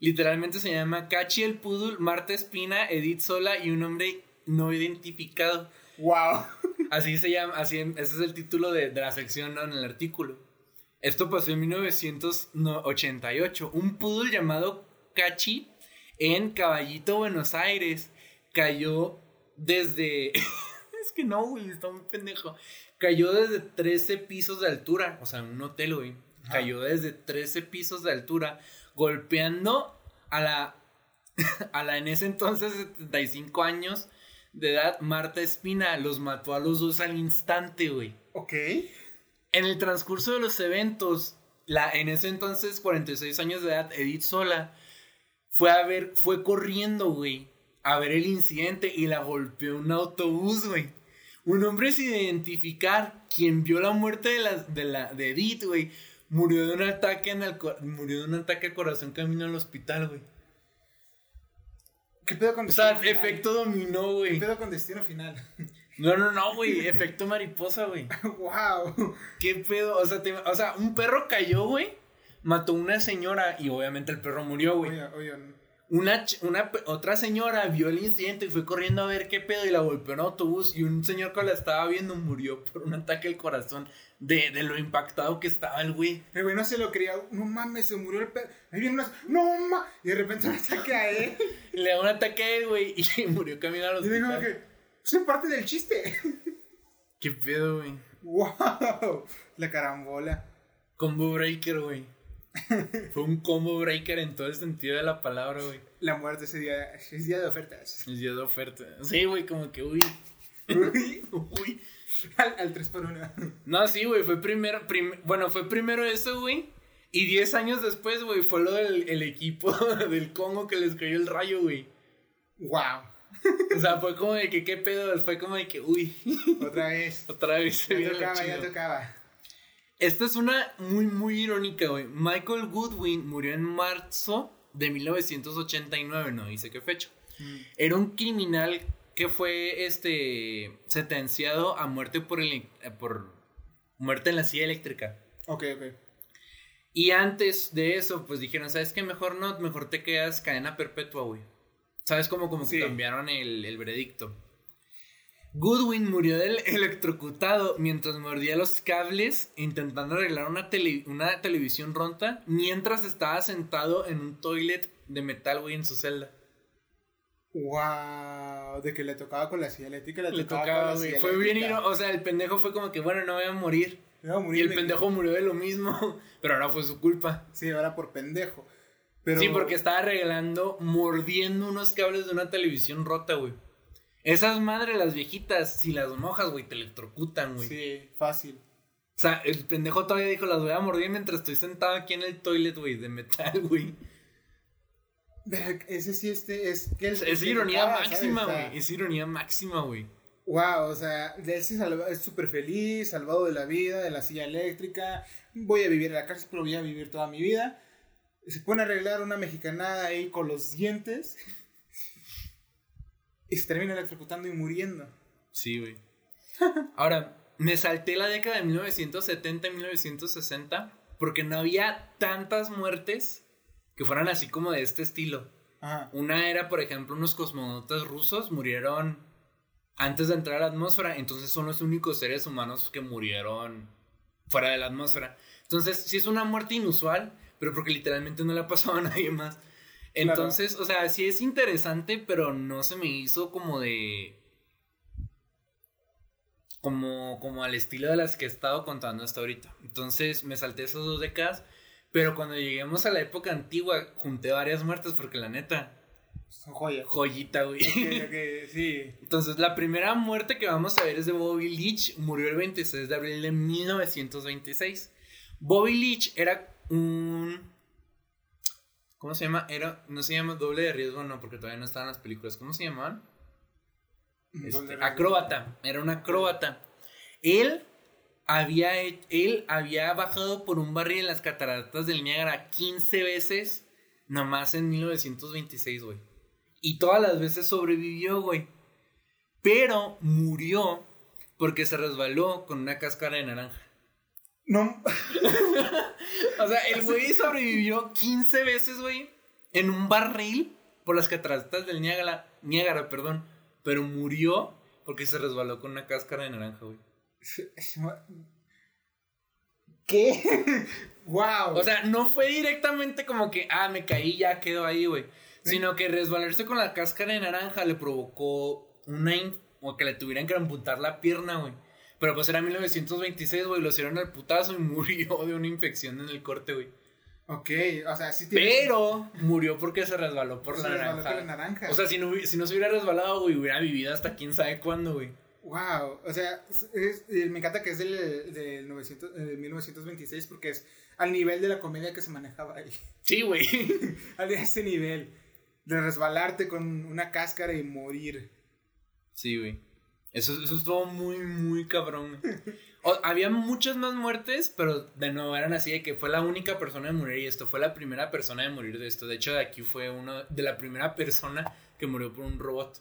Literalmente se llama Cachi el Pudul, Marta Espina, Edith Sola y un hombre no identificado. Wow. Así se llama, así, ese es el título de, de la sección ¿no? en el artículo. Esto pasó en 1988. Un poodle llamado Cachi en Caballito, Buenos Aires, cayó desde... es que no, güey, está muy pendejo. Cayó desde 13 pisos de altura, o sea, en un hotel, güey. Cayó desde 13 pisos de altura, golpeando a la, a la en ese entonces 75 años de edad, Marta Espina. Los mató a los dos al instante, güey. Ok. En el transcurso de los eventos, la en ese entonces 46 años de edad, Edith Sola fue a ver, fue corriendo, güey, a ver el incidente y la golpeó un autobús, güey. Un hombre sin identificar, quien vio la muerte de, la, de, la, de Edith, güey, murió de un ataque en el, murió de un ataque al corazón camino al hospital, güey. ¿Qué pedo con O sea, destino final? efecto dominó, ¿Qué güey. pedo con destino final? No, no, no, güey, efecto mariposa, güey. wow. ¿Qué pedo? O sea, te- o sea, un perro cayó, güey. Mató una señora y obviamente el perro murió, güey. Oye, oye, Una, una otra señora vio el incidente y fue corriendo a ver qué pedo y la golpeó en autobús y un señor que la estaba viendo murió por un ataque al corazón de, de lo impactado que estaba el güey. el güey no se lo creía. No mames, se murió el perro. Ahí viene una. No mames. Y de repente me saque a él. Le da un ataque a él, güey, y murió caminando Y hospital. que. Soy parte del chiste. ¿Qué pedo, güey? wow. La carambola. Combo breaker, güey. Fue un combo breaker en todo el sentido de la palabra, güey. La muerte ese día. Es día de ofertas. El día de oferta. Sí, güey, como que, uy, Uy, uy. al, al 3 por 1 No, sí, güey, fue primero, prim- bueno, fue primero eso, güey. Y 10 años después, güey, fue lo del el equipo del Congo que les cayó el rayo, güey. Wow. O sea, fue como de que, ¿qué pedo? Fue como de que, uy, Otra vez. otra vez se Ya tocaba, ya tocaba. Esta es una muy, muy irónica, güey. Michael Goodwin murió en marzo de 1989, no dice qué fecha. Era un criminal que fue, este, sentenciado a muerte por, el, eh, por muerte en la silla eléctrica. Ok, ok. Y antes de eso, pues dijeron, ¿sabes qué? Mejor no, mejor te quedas cadena perpetua, güey. ¿Sabes cómo como Sí. que cambiaron el, el veredicto? Goodwin murió del electrocutado mientras mordía los cables intentando arreglar una, tele- una televisión rota mientras estaba sentado en un toilet de metal, güey, en su celda. Wow, de que le tocaba con la silla eléctrica, le, Le tocaba, tocaba, con la güey. silla Fue bien O sea, el pendejo fue como que, bueno, no voy a morir. Iba a Y morir el de- pendejo murió de lo mismo. Pero ahora fue su culpa. Sí, ahora por pendejo. Pero... Sí, porque estaba arreglando, mordiendo unos cables de una televisión rota, güey. Esas madres, las viejitas, si las mojas, güey, te electrocutan, güey. Sí, fácil. O sea, el pendejo todavía dijo, las voy a mordir mientras estoy sentado aquí en el toilet, güey, de metal, güey. Ese sí este es que Es, el- es que ironía máxima, güey. Es ironía máxima, güey. Wow, o sea, él se salva- es súper feliz, salvado de la vida, de la silla eléctrica. Voy a vivir en la cárcel, pero voy a vivir toda mi vida. Se pone a arreglar una mexicanada ahí con los dientes. Y se termina electrocutando y muriendo. Sí, güey. Ahora, me salté la década de 1970 y 1960 porque no había tantas muertes que fueran así como de este estilo. Ajá. Una era, por ejemplo, unos cosmonautas rusos murieron antes de entrar a la atmósfera, entonces son los únicos seres humanos que murieron fuera de la atmósfera. Entonces, sí es una muerte inusual, pero porque literalmente no le ha pasado a nadie más. Entonces, o sea, sí es interesante, pero no se me hizo como de como como al estilo de las que he estado contando hasta ahorita. Entonces, me salté esas dos décadas, pero cuando lleguemos a la época antigua, junté varias muertes porque la neta, Son joyas. joyita, güey. Ok, ok, sí. Entonces, la primera muerte que vamos a ver es de Bobby Leach. Murió el 26 de abril de 1926. Bobby Leach era un. ¿Cómo se llama? Era, no se llama doble de riesgo, no, porque todavía no estaban las películas. ¿Cómo se llamaban? Este, ¿Dónde- acróbata. Era un acróbata. Él había, él había bajado por un barril en las cataratas del Niágara 15 veces, nomás en 1926, güey. Y todas las veces sobrevivió, güey. Pero murió porque se resbaló con una cáscara de naranja. No, O sea, el güey sobrevivió 15 veces, güey, en un barril por las cataratas del Niágara, Niágara, perdón. Pero murió porque se resbaló con una cáscara de naranja, güey. ¿Qué? wow. O sea, no fue directamente como que, ah, me caí, ya quedó ahí, güey. Sino que resbalarse con la cáscara de naranja le provocó una... o que le tuvieran que amputar la pierna, güey. Pero pues era 1926, güey, lo hicieron al putazo y murió de una infección en el corte, güey. ok, o sea, sí tiene. Pero murió porque se resbaló por Se la resbaló naranja. naranja. O sea, si no, si no se hubiera resbalado, güey, hubiera vivido hasta quién sabe cuándo, güey. Wow, o sea, es- es- me encanta que es del, del 900, eh, 1926 porque es al nivel de la comedia que se manejaba ahí. Sí, güey. A ese nivel de resbalarte con una cáscara y morir. Sí, güey. Eso, eso estuvo muy, muy cabrón. O- había muchas más muertes, pero de nuevo eran así de que fue la única persona en morir y esto fue la primera persona en morir de esto. De hecho, de aquí fue uno de la primera persona que murió por un robot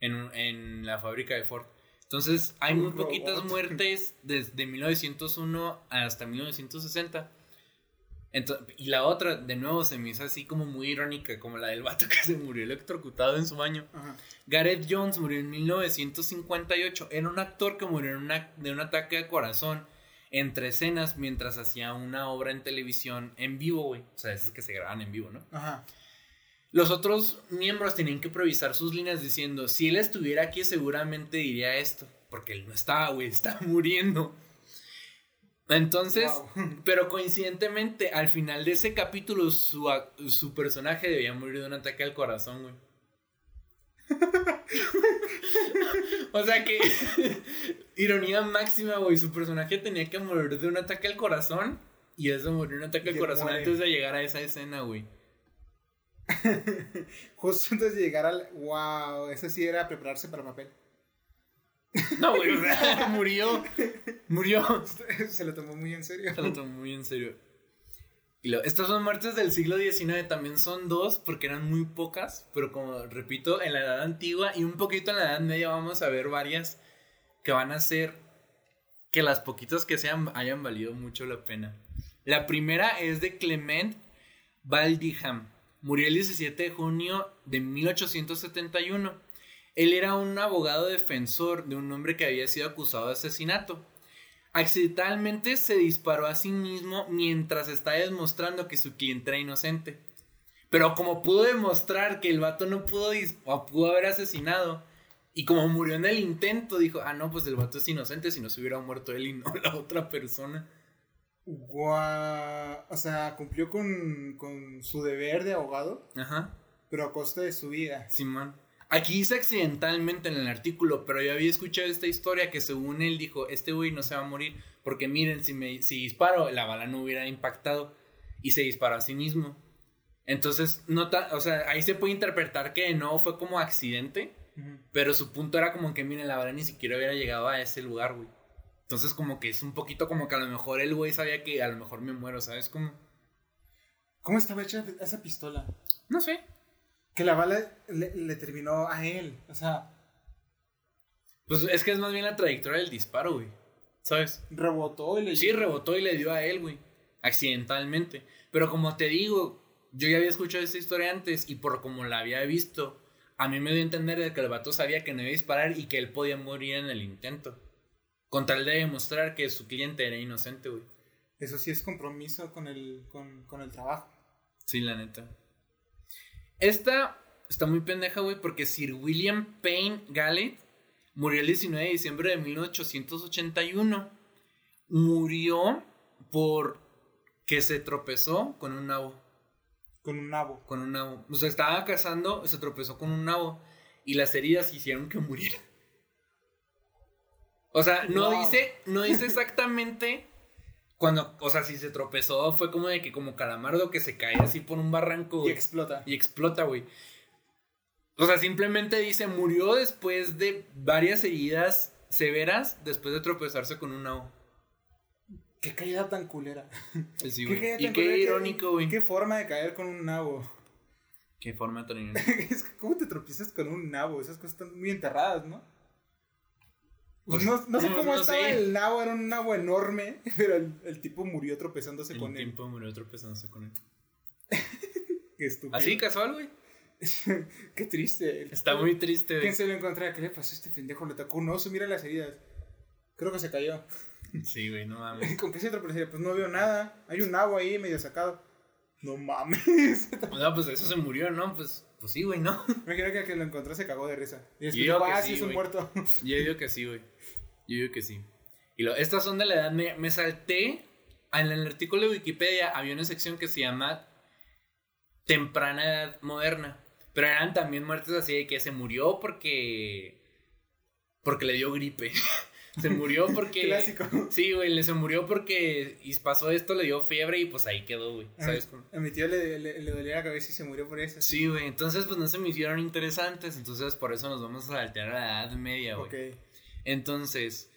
en, en la fábrica de Ford. Entonces, hay muy poquitas muertes desde 1901 hasta 1960. Y la otra, de nuevo, se me hizo así como muy irónica, como la del vato que se murió electrocutado en su baño. Ajá. Gareth Jones murió en 1958. Era un actor que murió en una- de un ataque de corazón entre escenas mientras hacía una obra en televisión en vivo, güey. O sea, esas que se graban en vivo, ¿no? Ajá. Los otros miembros tenían que improvisar sus líneas diciendo, si él estuviera aquí seguramente diría esto. Porque él no estaba, güey, estaba muriendo. Entonces, Wow. pero coincidentemente, al final de ese capítulo, su, su personaje debía morir de un ataque al corazón, güey. o sea que, ironía máxima, güey, su personaje tenía que morir de un ataque al corazón y eso murió de un ataque al corazón muere. antes de llegar a esa escena, güey. Justo antes de llegar al. Wow, eso sí era prepararse para papel. No, güey, murió. Murió. Se lo tomó muy en serio. Se lo tomó muy en serio. Y lo- estas son muertes del siglo XIX, también son dos porque eran muy pocas, pero como repito, en la edad antigua y un poquito en la edad media vamos a ver varias que van a hacer que las poquitas que sean hayan valido mucho la pena. La primera es de Clement Valdiham. murió el 17 de junio de 1871. Él era un abogado defensor de un hombre que había sido acusado de asesinato. Accidentalmente se disparó a sí mismo mientras estaba demostrando que su cliente era inocente. Pero como pudo demostrar que el vato no pudo, o pudo haber asesinado, y como murió en el intento, dijo, ah, no, pues el vato es inocente si no se hubiera muerto él y no la otra persona. Guau. O sea, cumplió con, con su deber de abogado. Ajá. Pero a costa de su vida. Simón. Aquí dice accidentalmente en el artículo, pero yo había escuchado esta historia que según él dijo, este güey no se va a morir, porque miren, si, me, si disparo, la bala no hubiera impactado y se disparó a sí mismo. Entonces, no o sea, ahí se puede interpretar que no fue como accidente, pero su punto era como que, miren, la bala ni siquiera hubiera llegado a ese lugar, güey. Entonces, como que es un poquito como que a lo mejor el güey sabía que a lo mejor me muero, ¿sabes? Como... ¿Cómo estaba hecha esa pistola? No sé que la bala le, terminó a él. O sea. Pues es que es más bien la trayectoria del disparo, güey. ¿Sabes? Rebotó y le Sí, rebotó y le dio a él, güey. Accidentalmente. Pero como te digo, yo ya había escuchado esta historia antes y por como la había visto, a mí me dio a entender de que el vato sabía que no iba a disparar y que él podía morir en el intento. Con tal de demostrar que su cliente era inocente, güey. Eso sí es compromiso con el, con, con el trabajo. Sí, la neta. Esta está muy pendeja, güey, porque Sir William Payne Gallet murió el 19 de diciembre de 1881. Murió por que se tropezó con un nabo. Con un nabo. Con un nabo. O sea, estaba cazando, se tropezó con un nabo y las heridas hicieron que muriera. O sea, no dice, no dice exactamente cuando, o sea, si se tropezó, fue como de que como calamardo que se cae así por un barranco. Y explota. Y explota, güey. O sea, simplemente dice, murió después de varias heridas severas después de tropezarse con un nabo. Qué caída tan culera. Sí, güey. y qué irónico, güey. Qué forma de caer con un nabo. Qué forma tan irónica. es que, ¿cómo te tropiezas con un nabo? Esas cosas están muy enterradas, ¿no? Pues no, sé cómo estaba el nabo, era un nabo enorme, pero el, tipo murió tropezándose con él. El tipo murió tropezándose con él. Qué estúpido. Así casual, güey. Qué triste. Está muy triste, güey. ¿Quién se lo encontró? ¿Qué le pasó a este pendejo? Le tocó un oso, mira las heridas. Creo que se cayó. Sí, güey, no mames. ¿Con qué se tropezaría? Pues no veo nada. Hay un nabo ahí medio sacado. No mames. no, pues eso se murió, ¿no? Pues, pues sí, güey, ¿no? Imagino que el que lo encontró se cagó de risa. Y después, Yo ah, sí, es un muerto. Yo digo que sí, güey. Yo digo que sí. Y lo, estas son de la edad, me, me salté, en el artículo de Wikipedia había una sección que se llama temprana edad moderna. Pero eran también muertes así de que se murió porque. Porque le dio gripe. se murió porque. Clásico. Sí, güey, le se murió porque y pasó esto, le dio fiebre y pues ahí quedó, güey. ¿Sabes? A mi tío le, le, dolía la cabeza y se murió por eso. Sí, güey. Entonces, pues no se me hicieron interesantes. Entonces, por eso nos vamos a saltear a la edad media, güey. Ok. Entonces,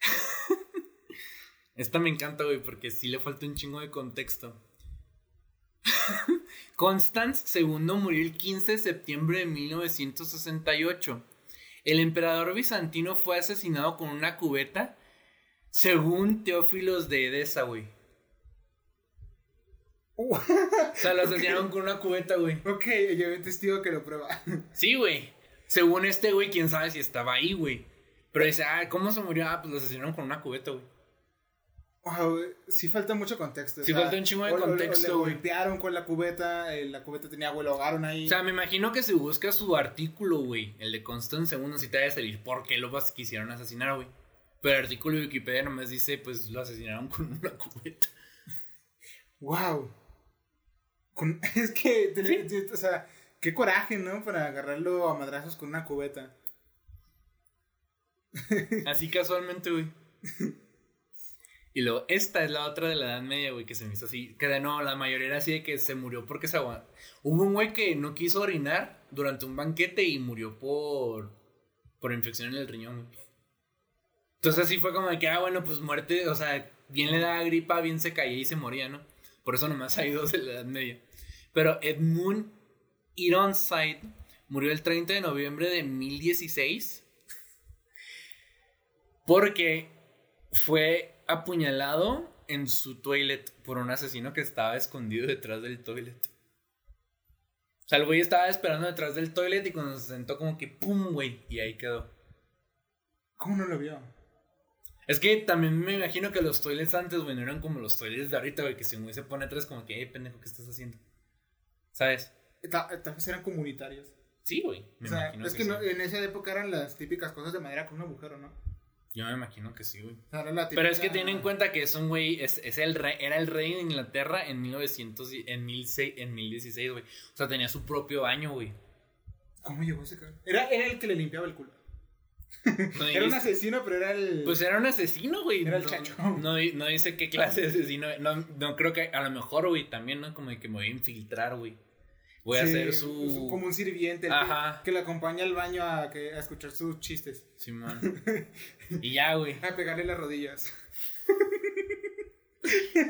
esta me encanta, güey, porque sí le falta un chingo de contexto. Constance II murió el 15 de septiembre de 1968. El emperador bizantino fue asesinado con una cubeta, según Teófilos de Edesa, güey. o sea, lo asesinaron con una cubeta, güey. Ok, yo vi testigo que lo prueba. sí, güey. Según este güey, quién sabe si estaba ahí, güey. Pero dice, ah, ¿cómo se murió? Ah, pues lo asesinaron con una cubeta, güey. Wow, sí falta mucho contexto. Sí falta un chingo de contexto, güey. Le golpearon con la cubeta, eh, la cubeta tenía agua, lo ahogaron ahí. O sea, me imagino que si buscas su artículo, güey, el de Constance II, sí te va a salir por qué lo quisieron asesinar, güey. Pero el artículo de Wikipedia nomás dice, pues lo asesinaron con una cubeta. Wow. es que, o sea, qué coraje, ¿no? Para agarrarlo a madrazos con una cubeta. Así casualmente, güey. Y luego, esta es la otra de la Edad Media, güey, que se me hizo así. Que de nuevo, la mayoría era así de que se murió porque se aguantó. Hubo un güey que no quiso orinar durante un banquete y murió por. por infección en el riñón. Entonces así fue como de que, ah, bueno, pues muerte, o sea, bien le da gripa, bien se caía y se moría, ¿no? Por eso nomás hay dos de la Edad Media. Pero Edmund Ironside murió el 30 de noviembre de 1016 porque fue apuñalado en su toilet por un asesino que estaba escondido detrás del toilet. O sea, el güey estaba esperando detrás del toilet y cuando se sentó como que pum, güey, y ahí quedó. ¿Cómo no lo vio? Es que también me imagino que los toilets antes, güey, no eran como los toilets de ahorita, güey, que si un güey se pone atrás como que, eh, pendejo, ¿qué estás haciendo? ¿Sabes? Ta- Tal vez eran comunitarios. Sí, güey. Me o sea, imagino es que, que sí. no- en esa época eran las típicas cosas de madera con un agujero, ¿no? Yo me imagino que sí, güey. Pero es que tienen en cuenta que es un güey, es, es el rey, era el rey de Inglaterra en 1900, y- en, 16, en 1016, güey. O sea, tenía su propio baño, güey. ¿Cómo llegó ese cabrón? Era, era el que le limpiaba el culo. No Era un asesino, pero era el. Pues era un asesino, güey. Era el no, chacho. No, no dice qué clase de asesino. No, no creo que a lo mejor, güey, también, ¿no? Como de que me voy a infiltrar, güey. Voy a Sí, hacer su. Como un sirviente el Ajá. Que, le acompaña al baño a, que, a escuchar sus chistes. Simón. y ya, güey. A pegarle las rodillas.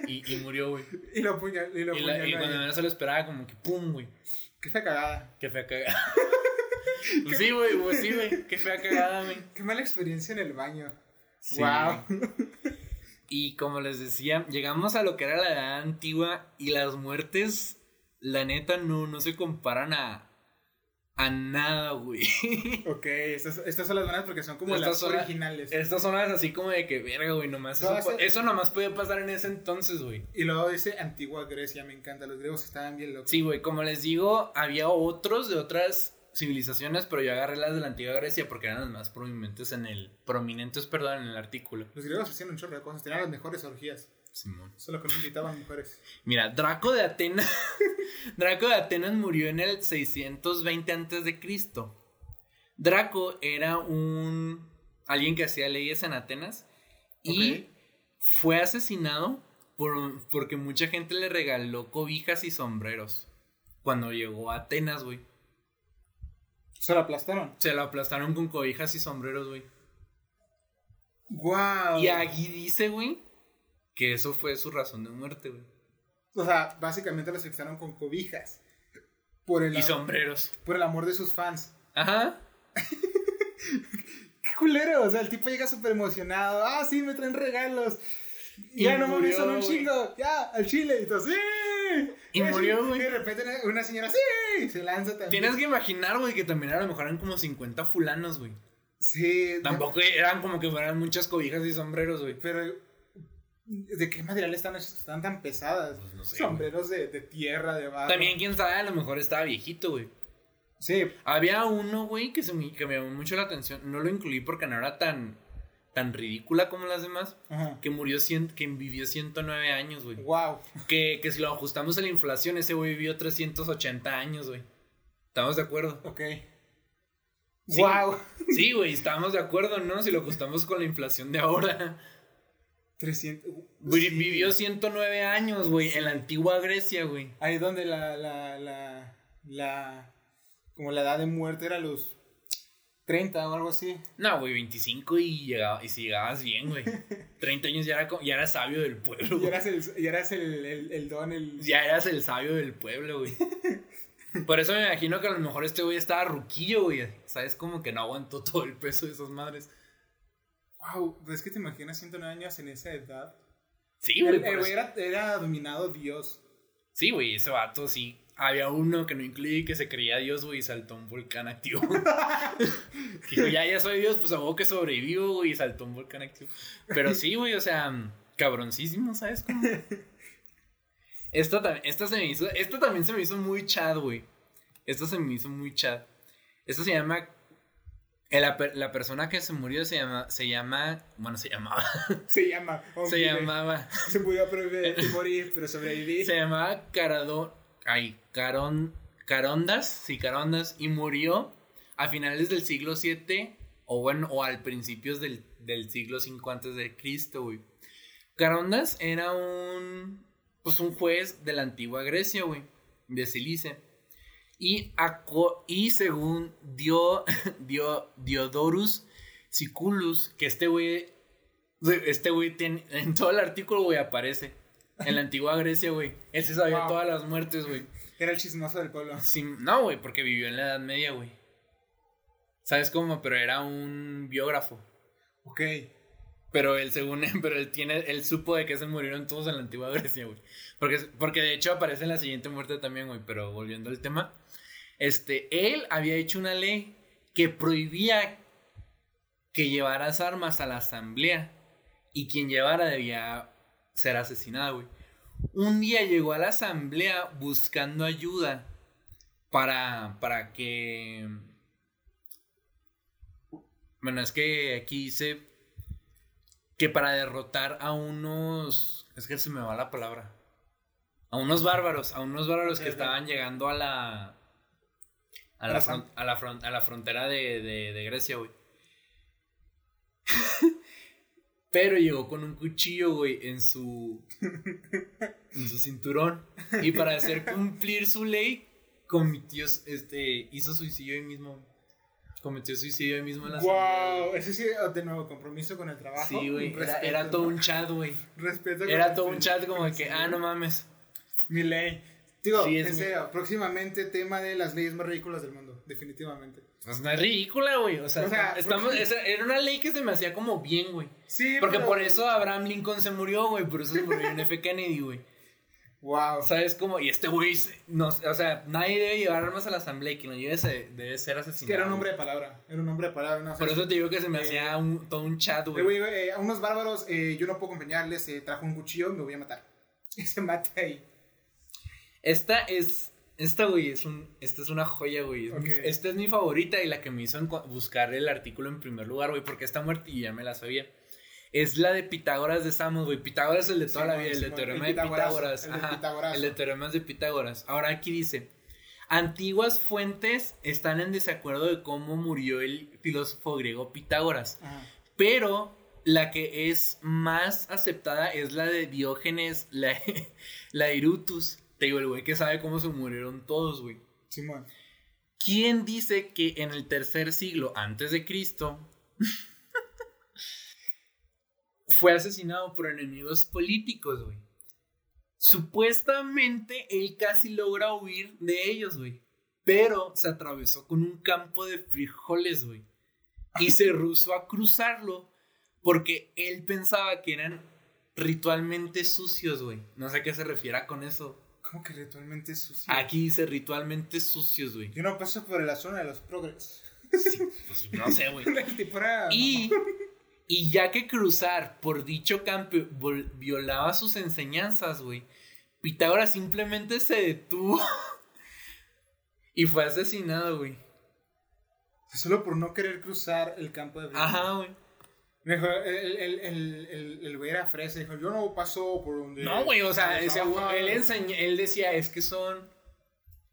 Y, y murió, güey. Y lo apuñal, y lo Y, la- y cuando menos se lo esperaba, como que pum, güey. Qué fea cagada. Qué fea cagada. Pues sí, güey, pues sí, güey. Qué fea cagada, güey. Qué mala experiencia en el baño. Sí. Wow. Y como les decía, llegamos a lo que era la edad antigua y las muertes, la neta, no, no se comparan a, a nada, güey. ok, estas, estas son las buenas porque son como Estas las son originales. Estas son las así como de que, verga, güey, nomás. Eso, eso nomás podía pasar en ese entonces, güey. Y luego dice antigua Grecia, me encanta. Los griegos estaban bien locos. Sí, güey, como les digo, había otros de otras civilizaciones, pero yo agarré las de la antigua Grecia porque eran las más prominentes en el. prominentes, perdón, en el artículo. Los griegos hacían un chorro de cosas. Tenían las mejores orgías. Simón. Solo que no invitaban mujeres. Mira, Draco de Atenas. Draco de Atenas murió en el 620 antes de Cristo. Draco era un alguien que hacía leyes en Atenas y fue asesinado por, porque mucha gente le regaló cobijas y sombreros cuando llegó a Atenas, güey. Se lo aplastaron. Se lo aplastaron con cobijas y sombreros, güey. Wow. Y aquí dice, güey, que eso fue su razón de muerte, güey. O sea, básicamente los asfixiaron con cobijas. Por el, Y sombreros. por el amor de sus fans. Ajá. ¡Qué culero! O sea, el tipo llega súper emocionado. ¡Ah, sí, me traen regalos! Y ya no murió, son un chingo. Ya, al chile. Y todo, ¡sí! Y murió, güey. Y de repente una- una señora, ¡sí! Se lanza también. Tienes que imaginar, güey, que también a lo mejor eran como 50 fulanos, güey. Sí. Tampoco eran como que fueran muchas cobijas y sombreros, güey. Pero, ¿de qué material están hechas? Están tan pesadas. Pues no sé, Sombreros de, de tierra, de barro. También, quién sabe, a lo mejor estaba viejito, güey. Sí. Había uno, güey, que, se me, que me llamó mucho la atención. No lo incluí porque no era tan, tan ridícula como las demás. Ajá. Que murió, cien, que vivió 109 años, güey. Wow. Que, que si lo ajustamos a la inflación, ese güey vivió 380 años, güey. ¿Estamos de acuerdo? Ok. Sí. Wow. Sí, güey, estamos de acuerdo, ¿no? Si lo ajustamos con la inflación de ahora. 300. Vi- Sí. Vivió 109 años, güey, en la antigua Grecia, güey. Ahí donde la, la, la, la, como la edad de muerte era los 30 o algo así. No, güey, 25 y, llegaba, y si llegabas bien, güey. 30 años ya era, ya era sabio del pueblo, Y güey. eras el, y eras el, el, el don, el... Ya eras el sabio del pueblo, güey. Por eso me imagino que a lo mejor este güey estaba ruquillo, güey. ¿Sabes? Como que no aguantó todo el peso de esas madres. Wow, es que te imaginas 109 años en esa edad. Sí, güey. el güey era, era dominado Dios. Sí, güey, ese vato sí. Había uno que no incluí que se creía Dios, güey, y saltó un volcán activo. Dijo, ya, ya soy Dios, pues a que sobrevivo, güey, y saltó un volcán activo. Pero sí, güey, o sea, cabroncísimo, ¿sabes cómo? Esta, esta, se me hizo, esta también se me hizo muy chad, güey. Esta se me hizo muy chad. Esta se llama... La, la persona que se murió se llama... Se llama... Bueno, se llamaba... Se llama. oh, se mire, llamaba... Se murió pero de morir, pero sobreviví. Se llamaba Caradón. Ay, Carón. Carondas. Sí, Carondas. Y murió a finales del siglo VII. O bueno, o al principios del, del siglo V antes de Cristo, güey. Carondas era un. Pues un juez de la antigua Grecia, güey. De Cilicia. Y, y según dio, dio, Diodorus Siculus, que este güey. Este güey tiene. En todo el artículo, güey, aparece. En la antigua Grecia, güey. Él se sabía Wow. todas las muertes, güey. Era el chismoso del pueblo. Sin- no, güey, porque vivió en la Edad Media, güey. ¿Sabes cómo? Pero era un biógrafo. Ok. Pero él, según pero él tiene, él supo de que se murieron todos en la antigua Grecia, güey. Porque, porque de hecho aparece en la siguiente muerte también, güey. Pero volviendo al tema. Este, él había hecho una ley que prohibía que llevaras armas a la asamblea y quien llevara debía ser asesinado, güey. Un día llegó a la asamblea buscando ayuda para, para que... Bueno, es que aquí dice que para derrotar a unos... Es que se me va la palabra. A unos bárbaros, a unos bárbaros que estaban llegando a la... A la, a la, a la frontera de, de, de Grecia, güey. Pero llegó con un cuchillo, güey, en su. en su cinturón. Y para hacer cumplir su ley, cometió. Este. hizo suicidio ahí mismo. Cometió suicidio ahí mismo en la Wow, ese sí, de nuevo, compromiso con el trabajo. Sí, güey. Era, todo un chat, güey. Respeto. Era todo un chat como de que, ah, no mames. Mi ley. Digo, en serio, próximamente tema de las leyes más ridículas del mundo, definitivamente. Pues es ridícula, güey. O sea, estamos, era una ley que se me hacía como bien, güey. Sí, Porque por eso Abraham Lincoln se murió, güey. Por eso se murió en F. Kennedy, güey. Wow. ¿Sabes cómo? Y este güey, no, o sea, nadie debe llevar armas a la asamblea y quien lo lleve se, debe ser asesinado. Que era un hombre de palabra. Era un hombre de palabra. por eso te digo que se me hacía eh, un, todo un chat, güey. Eh, a unos bárbaros, eh, yo no puedo acompañarles, trajo un cuchillo y me voy a matar. Y se mata ahí. Esta es esta, güey, es un, esta es una joya, güey. Esta es mi favorita y la que me hizo buscar el artículo en primer lugar, güey, porque está muerta y ya me la sabía. Es la de Pitágoras de Samos, güey. Pitágoras es el de toda la vida, el de teorema de Pitágoras. El de, Ajá, el de teoremas de Pitágoras. Ahora aquí dice, antiguas fuentes están en desacuerdo de cómo murió el filósofo griego Pitágoras. Pero la que es más aceptada es la de Diógenes la, Laerutus te digo, el güey que sabe cómo se murieron todos, güey. Simón. ¿Quién dice que en el tercer siglo antes de Cristo fue asesinado por enemigos políticos, güey? Supuestamente él casi logra huir de ellos, güey. Pero se atravesó con un campo de frijoles, güey. Y se rehusó a cruzarlo porque él pensaba que eran ritualmente sucios, güey. No sé a qué se refiera con eso. ¿Cómo que ritualmente sucios? Aquí dice ritualmente sucios, güey. Yo no paso por la zona de los progres. pues no sé, güey. y, y ya que cruzar por dicho campo violaba sus enseñanzas, güey, Pitágoras simplemente se detuvo y fue asesinado, güey. Solo por no querer cruzar el campo de Ajá, güey. Dijo, el, el, el, el, güey era fresa, dijo, yo no paso por donde... No, güey, o sea, él decía, es que son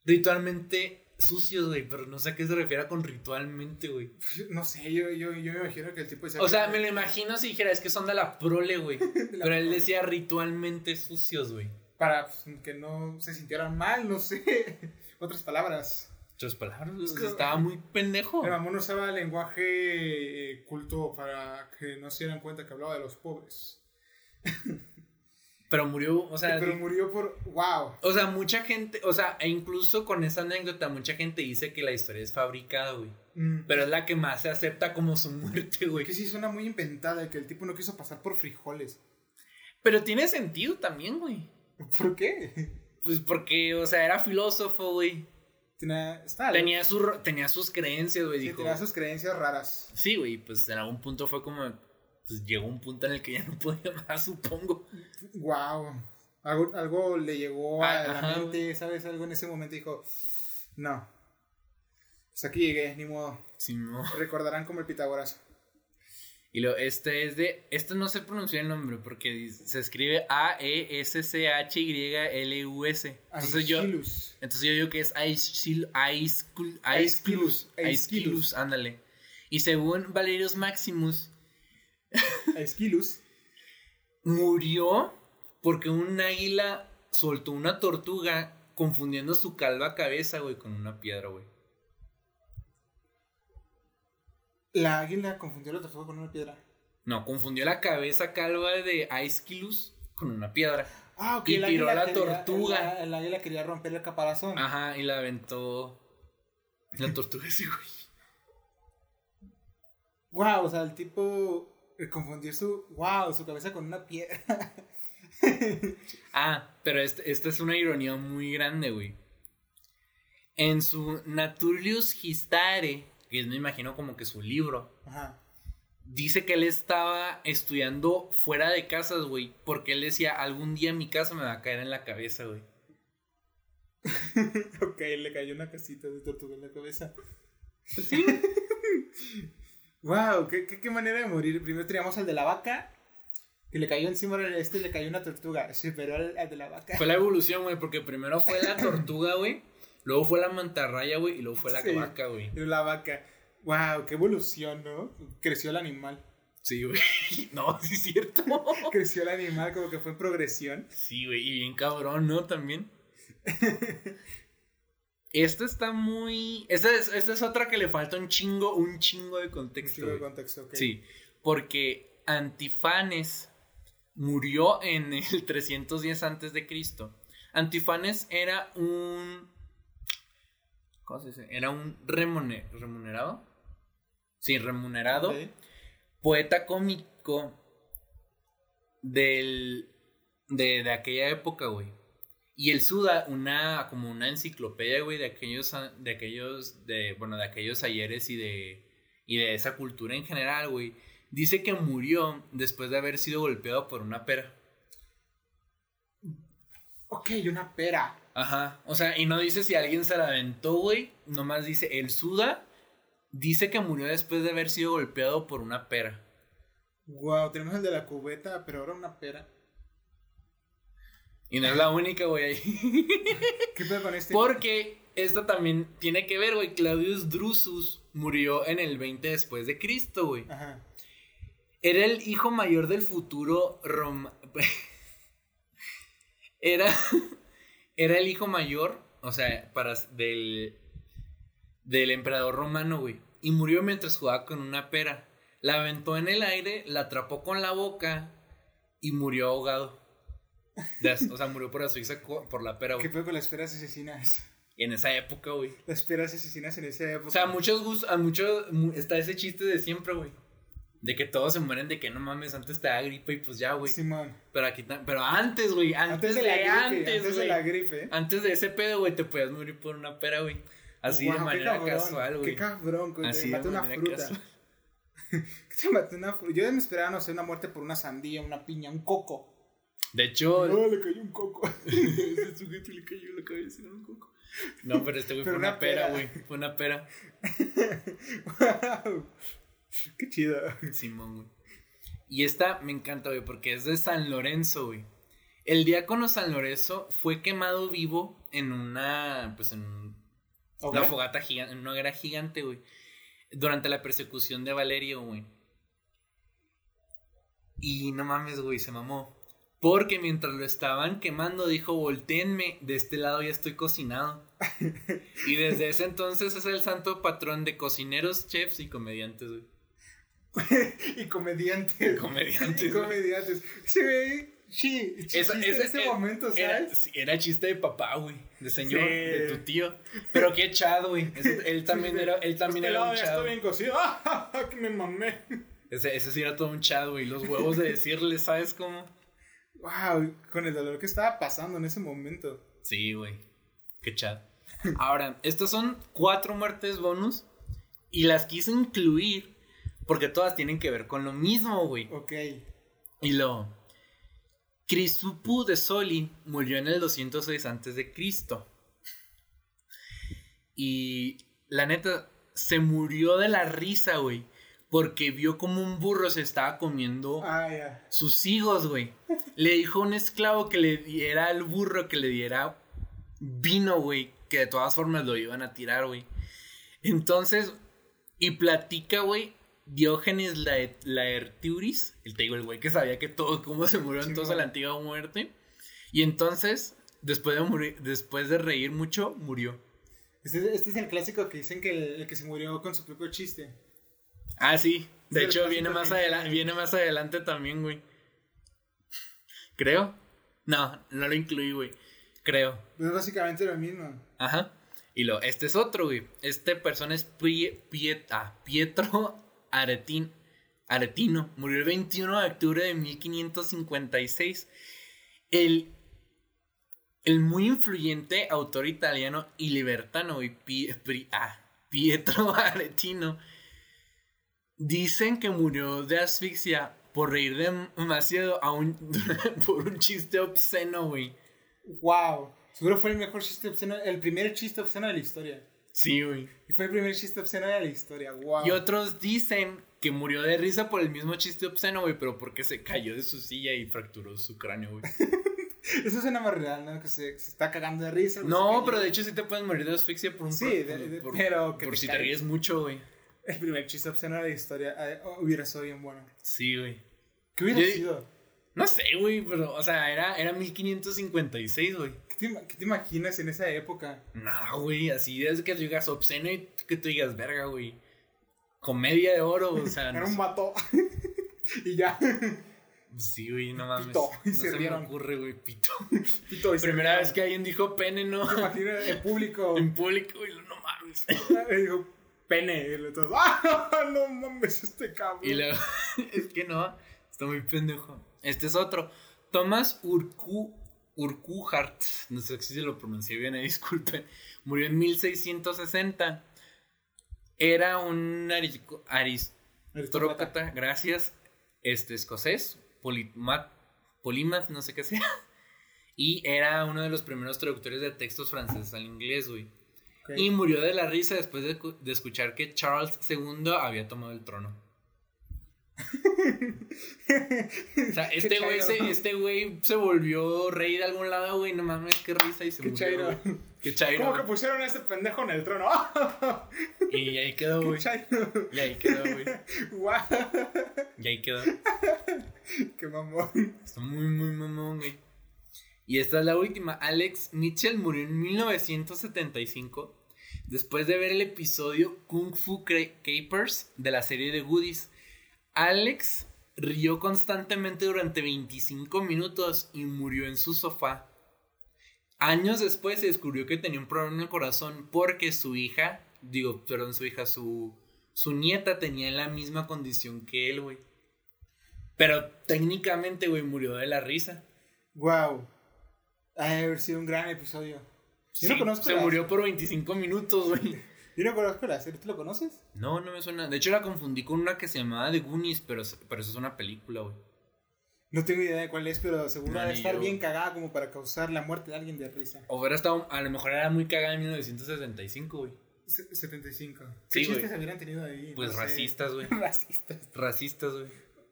ritualmente sucios, güey, pero no sé a qué se refiere con ritualmente, güey. No sé, yo, yo, yo me imagino que el tipo decía... O sea, me lo imagino si dijera, es que son de la prole, güey. pero él decía ritualmente sucios, güey. Para pues, que no se sintieran mal, no sé. Otras palabras palabras. estaba muy pendejo. El mamón usaba lenguaje eh, culto para que no se dieran cuenta que hablaba de los pobres. Pero murió, o sea. Pero murió por. ¡Wow! O sea, mucha gente. O sea, e incluso con esa anécdota, mucha gente dice que la historia es fabricada, güey. Mm. Pero es la que más se acepta como su muerte, güey. Que sí suena muy inventada, que el tipo no quiso pasar por frijoles. Pero tiene sentido también, güey. ¿Por qué? Pues porque, o sea, era filósofo, güey. Tenía, su, tenía sus creencias, güey. Sí, tenía sus creencias raras. Sí, güey, pues en algún punto fue como. Pues llegó un punto en el que ya no podía más, supongo. Wow. Algo, algo le llegó a ah, la mente, ¿sabes? Algo en ese momento dijo: No. Hasta aquí llegué, ni modo. Sí, no. Recordarán como el Pitágoras. Y lo, este es de. Este no sé pronunciar el nombre porque se escribe A-E-S-C-H-Y-L-U-S. Entonces yo. Entonces yo digo que es Aeschylus. Aeschylus, ándale. Y según Valerius Maximus. Aeschylus. murió porque un águila soltó una tortuga confundiendo su calva cabeza, güey, con una piedra, güey. La águila confundió la tortuga con una piedra. No, confundió la cabeza calva de Aeschylus con una piedra. Ah, ok. Y tiró la tortuga. El, águila quería romper el caparazón. Ajá, y la aventó. La tortuga sí, güey. Wow, o sea, el tipo eh, confundió su. Wow, su cabeza con una piedra. ah, pero este, esta es una ironía muy grande, güey. En su Naturlius Histare, que es, me imagino como que su libro, Ajá. dice que él estaba estudiando fuera de casas, güey, porque él decía, algún día mi casa me va a caer en la cabeza, güey. ok, le cayó una casita de tortuga en la cabeza. Pues sí. wow, ¿qué, qué, qué manera de morir. Primero teníamos al de la vaca, que le cayó encima, este le cayó una tortuga. Se pero al, al de la vaca. Fue la evolución, güey, porque primero fue la tortuga, güey, luego fue la mantarraya, güey, y luego fue la Sí. vaca, güey. La vaca. Wow, qué evolución, ¿no? Creció el animal. Sí, güey. No, sí es cierto. Creció el animal como que fue en progresión. Sí, güey, y bien cabrón, ¿no? También. Esta está muy. Esta es, esta es otra que le falta un chingo, un chingo de contexto. Sigo el güey. contexto, ok. Sí, porque Antifanes murió en el 310 antes de Cristo. Antifanes era un ¿cómo se dice? Era un remune- remunerado. Sí, remunerado poeta cómico del de, de aquella época, güey. Y él suda una como una enciclopedia, güey, de aquellos de aquellos de bueno, de aquellos ayeres y de y de esa cultura en general, güey. Dice que murió después de haber sido golpeado por una pera. Ok, una pera. Ajá, o sea, y no dice si alguien se la aventó, güey, nomás dice el suda dice que murió después de haber sido golpeado por una pera. Wow, tenemos el de la cubeta, pero ahora una pera. Y no es la única, güey, ahí. ¿Qué pedo con este? Porque esto también tiene que ver, güey. Claudius Drusus murió en el 20 después de Cristo, güey. Ajá. Era el hijo mayor del futuro Rom... era, era el hijo mayor, o sea, para, del, del emperador romano, güey. Y murió mientras jugaba con una pera. La aventó en el aire, la atrapó con la boca y murió ahogado. As- o sea, murió por asfixia por la pera, ¿Qué güey. pedo con las peras asesinas? En esa época, güey. Las peras asesinas en esa época. O sea, a muchos gustos, a muchos mu- está ese chiste de siempre, güey. De que todos se mueren de que no mames, antes te da gripe y pues ya, güey. Simón. Pero aquí pero antes, güey, antes, de, la gripe, antes, antes de la gripe. Antes de ese pedo, güey, te podías morir por una pera, güey. Así de qué manera cabrón, casual, güey. Qué cabrón, güey. Así Te de mató una manera fruta. Te mató una fruta. Yo me esperaba, no sé, una muerte por una sandía, una piña, un coco. De hecho, No, le cayó un coco. ese sujeto le cayó la cabeza en un coco. No, pero este güey fue una una pera, güey. Fue una pera. wow. Qué chido. Simón, güey. Y esta me encanta, güey, porque es de San Lorenzo, güey. El diácono San Lorenzo fue quemado vivo en una, pues en un- una fogata gigante, en una hoguera gigante, güey. Durante la persecución de Valerio, güey. Y no mames, güey, se mamó. Porque mientras lo estaban quemando, dijo, volteenme, de este lado ya estoy cocinado. y desde ese entonces es el santo patrón de cocineros, chefs y comediantes, güey. y comediantes. Comediantes, Y comediantes. Sí, güey. Sí, Eso- ese- ese momento, Era, ¿sabes? sí, era chiste de papá, güey. De señor, Sí. de tu tío. Pero qué chad, güey. Él también era, él también Este era un chad. bien cocido. ¡Ah, que me mamé! Ese, ese sí era todo un chad, güey. Los huevos de decirle, ¿sabes cómo? Wow, con el dolor que estaba pasando en ese momento. Sí, güey. Qué chad. Ahora, estas son cuatro muertes bonus. Y las quise incluir porque todas tienen que ver con lo mismo, güey. Ok. Y lo. Crisupu de Soli murió en el 206 antes de Cristo. Y la neta se murió de la risa, güey, porque vio como un burro se estaba comiendo Ah, sus higos, güey. Le dijo a un esclavo que le diera al burro que le diera vino, güey, que de todas formas lo iban a tirar, güey. Entonces, y platica, güey, Diógenes Lae- Laertiuris, el te digo, el güey que sabía que todo, cómo se murió entonces Simón. la antigua muerte. Y entonces, después de morir, después de reír mucho, murió. Este, este es el clásico que dicen que el, el que se murió con su propio chiste. Ah, sí. De hecho, viene más, adelante, viene más adelante también, güey. Creo. No, no lo incluí, güey. Creo. Es básicamente lo mismo. Ajá. Y lo, este es otro, güey. Este persona es Piet- ah, Pietro Aretin, Aretino. Murió el 21 de octubre de 1556. El El muy influyente autor italiano y libertano, güey, Pri- ah, Pietro Aretino, dicen que murió de asfixia por reír demasiado a un, por un chiste obsceno, güey. Wow. Seguro fue el mejor chiste obsceno, el primer chiste obsceno de la historia. Sí, güey. Y fue el primer chiste obsceno de la historia. Wow. Y otros dicen que murió de risa por el mismo chiste obsceno, güey, pero porque se cayó de su silla y fracturó su cráneo, güey. Eso suena más real, ¿no? Que se, se está cagando de risa. No, pero de hecho sí te puedes morir de asfixia por un Sí, por- de- de- por- pero que por te si te ríes mucho, güey. El primer chiste obsceno de la historia eh, hubiera sido bien bueno. Sí, güey. ¿Qué hubiera Yo- sido? No sé, güey, pero, o sea, era, era 1556, güey. ¿Qué te, ima- qué te imaginas en esa época? No, güey, así es que tú digas obsceno y que tú digas, verga, güey. Comedia de oro, o sea, Era no un vato. y ya. Sí, güey, no mames. Pito, y no se se me rieron. ocurre, güey, pito. Pito, y se Primera vez que alguien dijo pene, ¿no? ¿Te imaginas el público? en público, güey, no mames. y dijo, pene. Y ¡ah! No mames, este cabrón. Y luego, es que no, está muy pendejo. Este es otro. Thomas Urku, Urquhart, no sé si se lo pronuncié bien, eh, disculpen, murió en 1660. Era un arico- aristócrata, gracias, este escocés, polimat, no sé qué sea. Y era uno de los primeros traductores de textos franceses al inglés, güey. Y murió de la risa después de, cu- de escuchar que Charles II había tomado el trono. O sea, este güey se, este güey se volvió rey de algún lado, güey. No mames, qué risa y se Qué murió. chairo. Qué chairo. ¿Cómo que pusieron a este pendejo en el trono? Y ahí quedó, ¡Qué güey. Y ahí quedó, güey. ¡Guau! Y ahí quedó. ¡Qué mamón! Está muy, muy mamón, güey. Y esta es la última. Alex Mitchell murió en 1975 después de ver el episodio Kung Fu Capers de la serie de Goodies. Alex rió constantemente durante 25 minutos y murió en su sofá. Años después se descubrió que tenía un problema en el corazón porque su hija, digo, perdón, su hija, su, su nieta tenía la misma condición que él, güey. Pero técnicamente, güey, murió de la risa. ¡Wow! Ha de haber sido un gran episodio. Yo no conozco Se la- murió por 25 minutos, güey. Yo no conozco la serie. ¿Tú lo conoces? No, no me suena. De hecho, la confundí con una que se llamaba The Goonies, pero, pero eso es una película, güey. No tengo idea de cuál es, pero seguro debe estar yo. bien cagada como para causar la muerte de alguien de risa. O hubiera estado, a lo mejor era muy cagada en 1965, güey. Se- 75. ¿Qué Sí, chistes habrían tenido ahí? Pues No racistas, güey. racistas. Racistas, güey.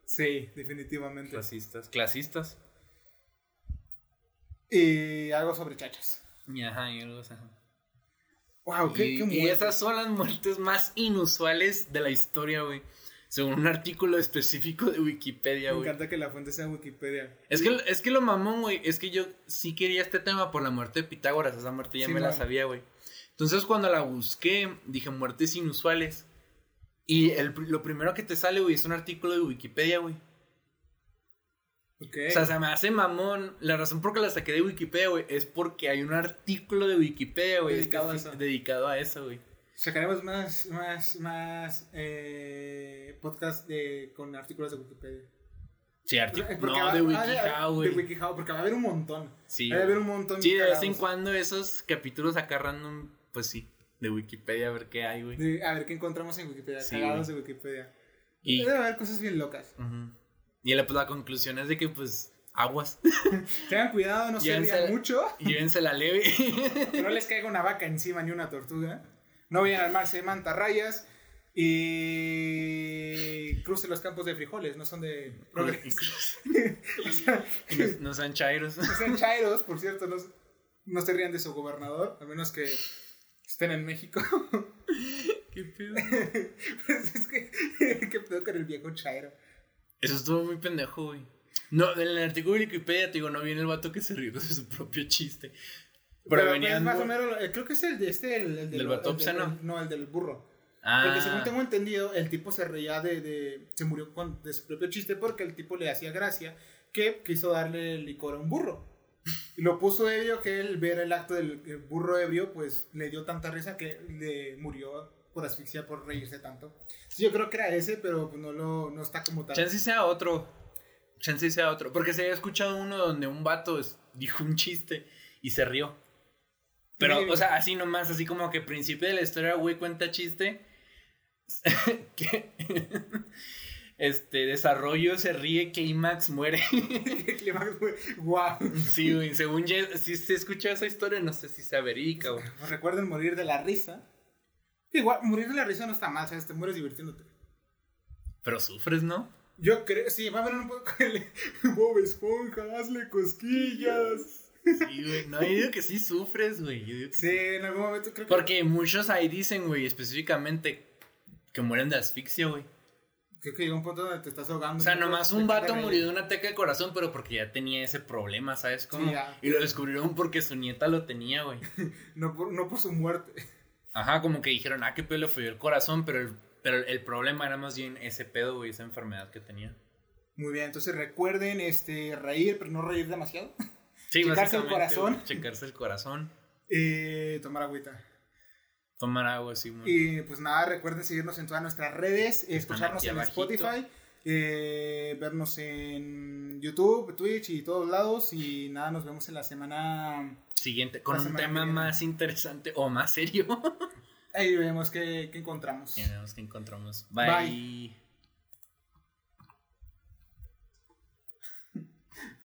Sí, definitivamente. Racistas. Clasistas. Y algo sobre chachas. Y ajá, y algo así. ajá. Wow, qué, y, qué y esas son las muertes más inusuales de la historia, güey. Según un artículo específico de Wikipedia, Me güey. encanta que la fuente sea Wikipedia. Es que, es que lo mamón, güey, es que yo sí quería este tema por la muerte de Pitágoras. Esa muerte ya Sí, me la sabía, güey. Entonces cuando la busqué, dije muertes inusuales. Y el, lo primero que te sale, güey, es un artículo de Wikipedia, güey. O sea, se me hace mamón. La razón por que la saqué de Wikipedia, güey, es porque hay un artículo de Wikipedia, güey, Dedicado a espe- eso. dedicado a eso, güey. Sacaremos más, más, más eh, podcast de, con artículos de Wikipedia. Sí, artículo. Porque No, de WikiHow, De güey. WikiHow, porque va a haber un montón. Sí, Va a haber un montón. Sí, de vez en cuando esos capítulos acá random, pues sí, de Wikipedia, a ver qué hay, güey. De- a ver qué encontramos en Wikipedia. Sí, cagados de Wikipedia. Y, Debe haber cosas bien locas. Ujú. Y la, pues, la conclusión es de que, pues, aguas. Tengan cuidado, no se rían mucho. Llévense la leve. Que no les caiga una vaca encima ni una tortuga. No vayan al mar, se mantarrayas. Y crucen los campos de frijoles, no son de. O sea, no, no sean chairos. no sean chairos, por cierto, no, no se rían de su gobernador, a menos que estén en México. ¿Qué pedo? Pues es que, ¿qué pedo con el viejo chairo? Eso estuvo muy pendejo, güey. No, en el artículo de Wikipedia, te digo, no viene el vato que se rió de su propio chiste. Pero, Pero, venían pues, más muy- o menos, eh, creo que es el de este, el, el ¿Del vato el obsceno? no, el del burro. Ah, Porque según tengo entendido, el tipo se reía de, de se murió con, de su propio chiste porque el tipo le hacía gracia que quiso darle licor a un burro. Y lo puso ebrio que él ver el acto del el burro ebrio, pues le dio tanta risa que le murió por asfixia por reírse tanto. Sí, yo creo que era ese, pero pues no, lo, no está como tal. Chance sea otro. Chance sea otro. Porque se había escuchado uno donde un vato dijo un chiste y se rió. Pero, o sea, así nomás, así como que principio de la historia, güey, cuenta chiste. que este desarrollo se ríe que IMAX muere. Clímax, güey. Guau. sí, güey, según ya, si se escucha esa historia, no sé si se verica, güey. Recuerden morir de la risa. Igual, morir de la risa no está mal, ¿sabes? Te mueres divirtiéndote. Pero sufres, ¿no? Yo creo, sí, va a haber un poco Bob Esponja, hazle cosquillas. Sí, güey. No, yo digo que sí sufres, güey. Yo digo que Sí, en algún momento creo que. Porque muchos ahí dicen, güey, específicamente que mueren de asfixia, güey. Creo que llega un punto donde te estás ahogando. O sea, nomás un de vato murió de un ataque al corazón, pero porque ya tenía ese problema, ¿sabes cómo? Sí. Y lo descubrieron porque su nieta lo tenía, güey. No por, no por su muerte. Ajá, como que dijeron, ah, qué pedo le falló el corazón, pero el, pero el problema era más bien ese pedo, güey, esa enfermedad que tenía. Muy bien, entonces recuerden este, reír, pero no reír demasiado. Sí, Checarse el corazón. Checarse el corazón. Eh, tomar agüita. Tomar agua, sí, muy. Y pues nada, recuerden seguirnos en todas nuestras redes, escucharnos en abajito. Spotify, eh, vernos en YouTube, Twitch y todos lados. Y nada, nos vemos en la semana. Siguiente, con un tema más interesante o más serio. Ahí vemos qué, qué encontramos. Y vemos que encontramos. Bye. Bye.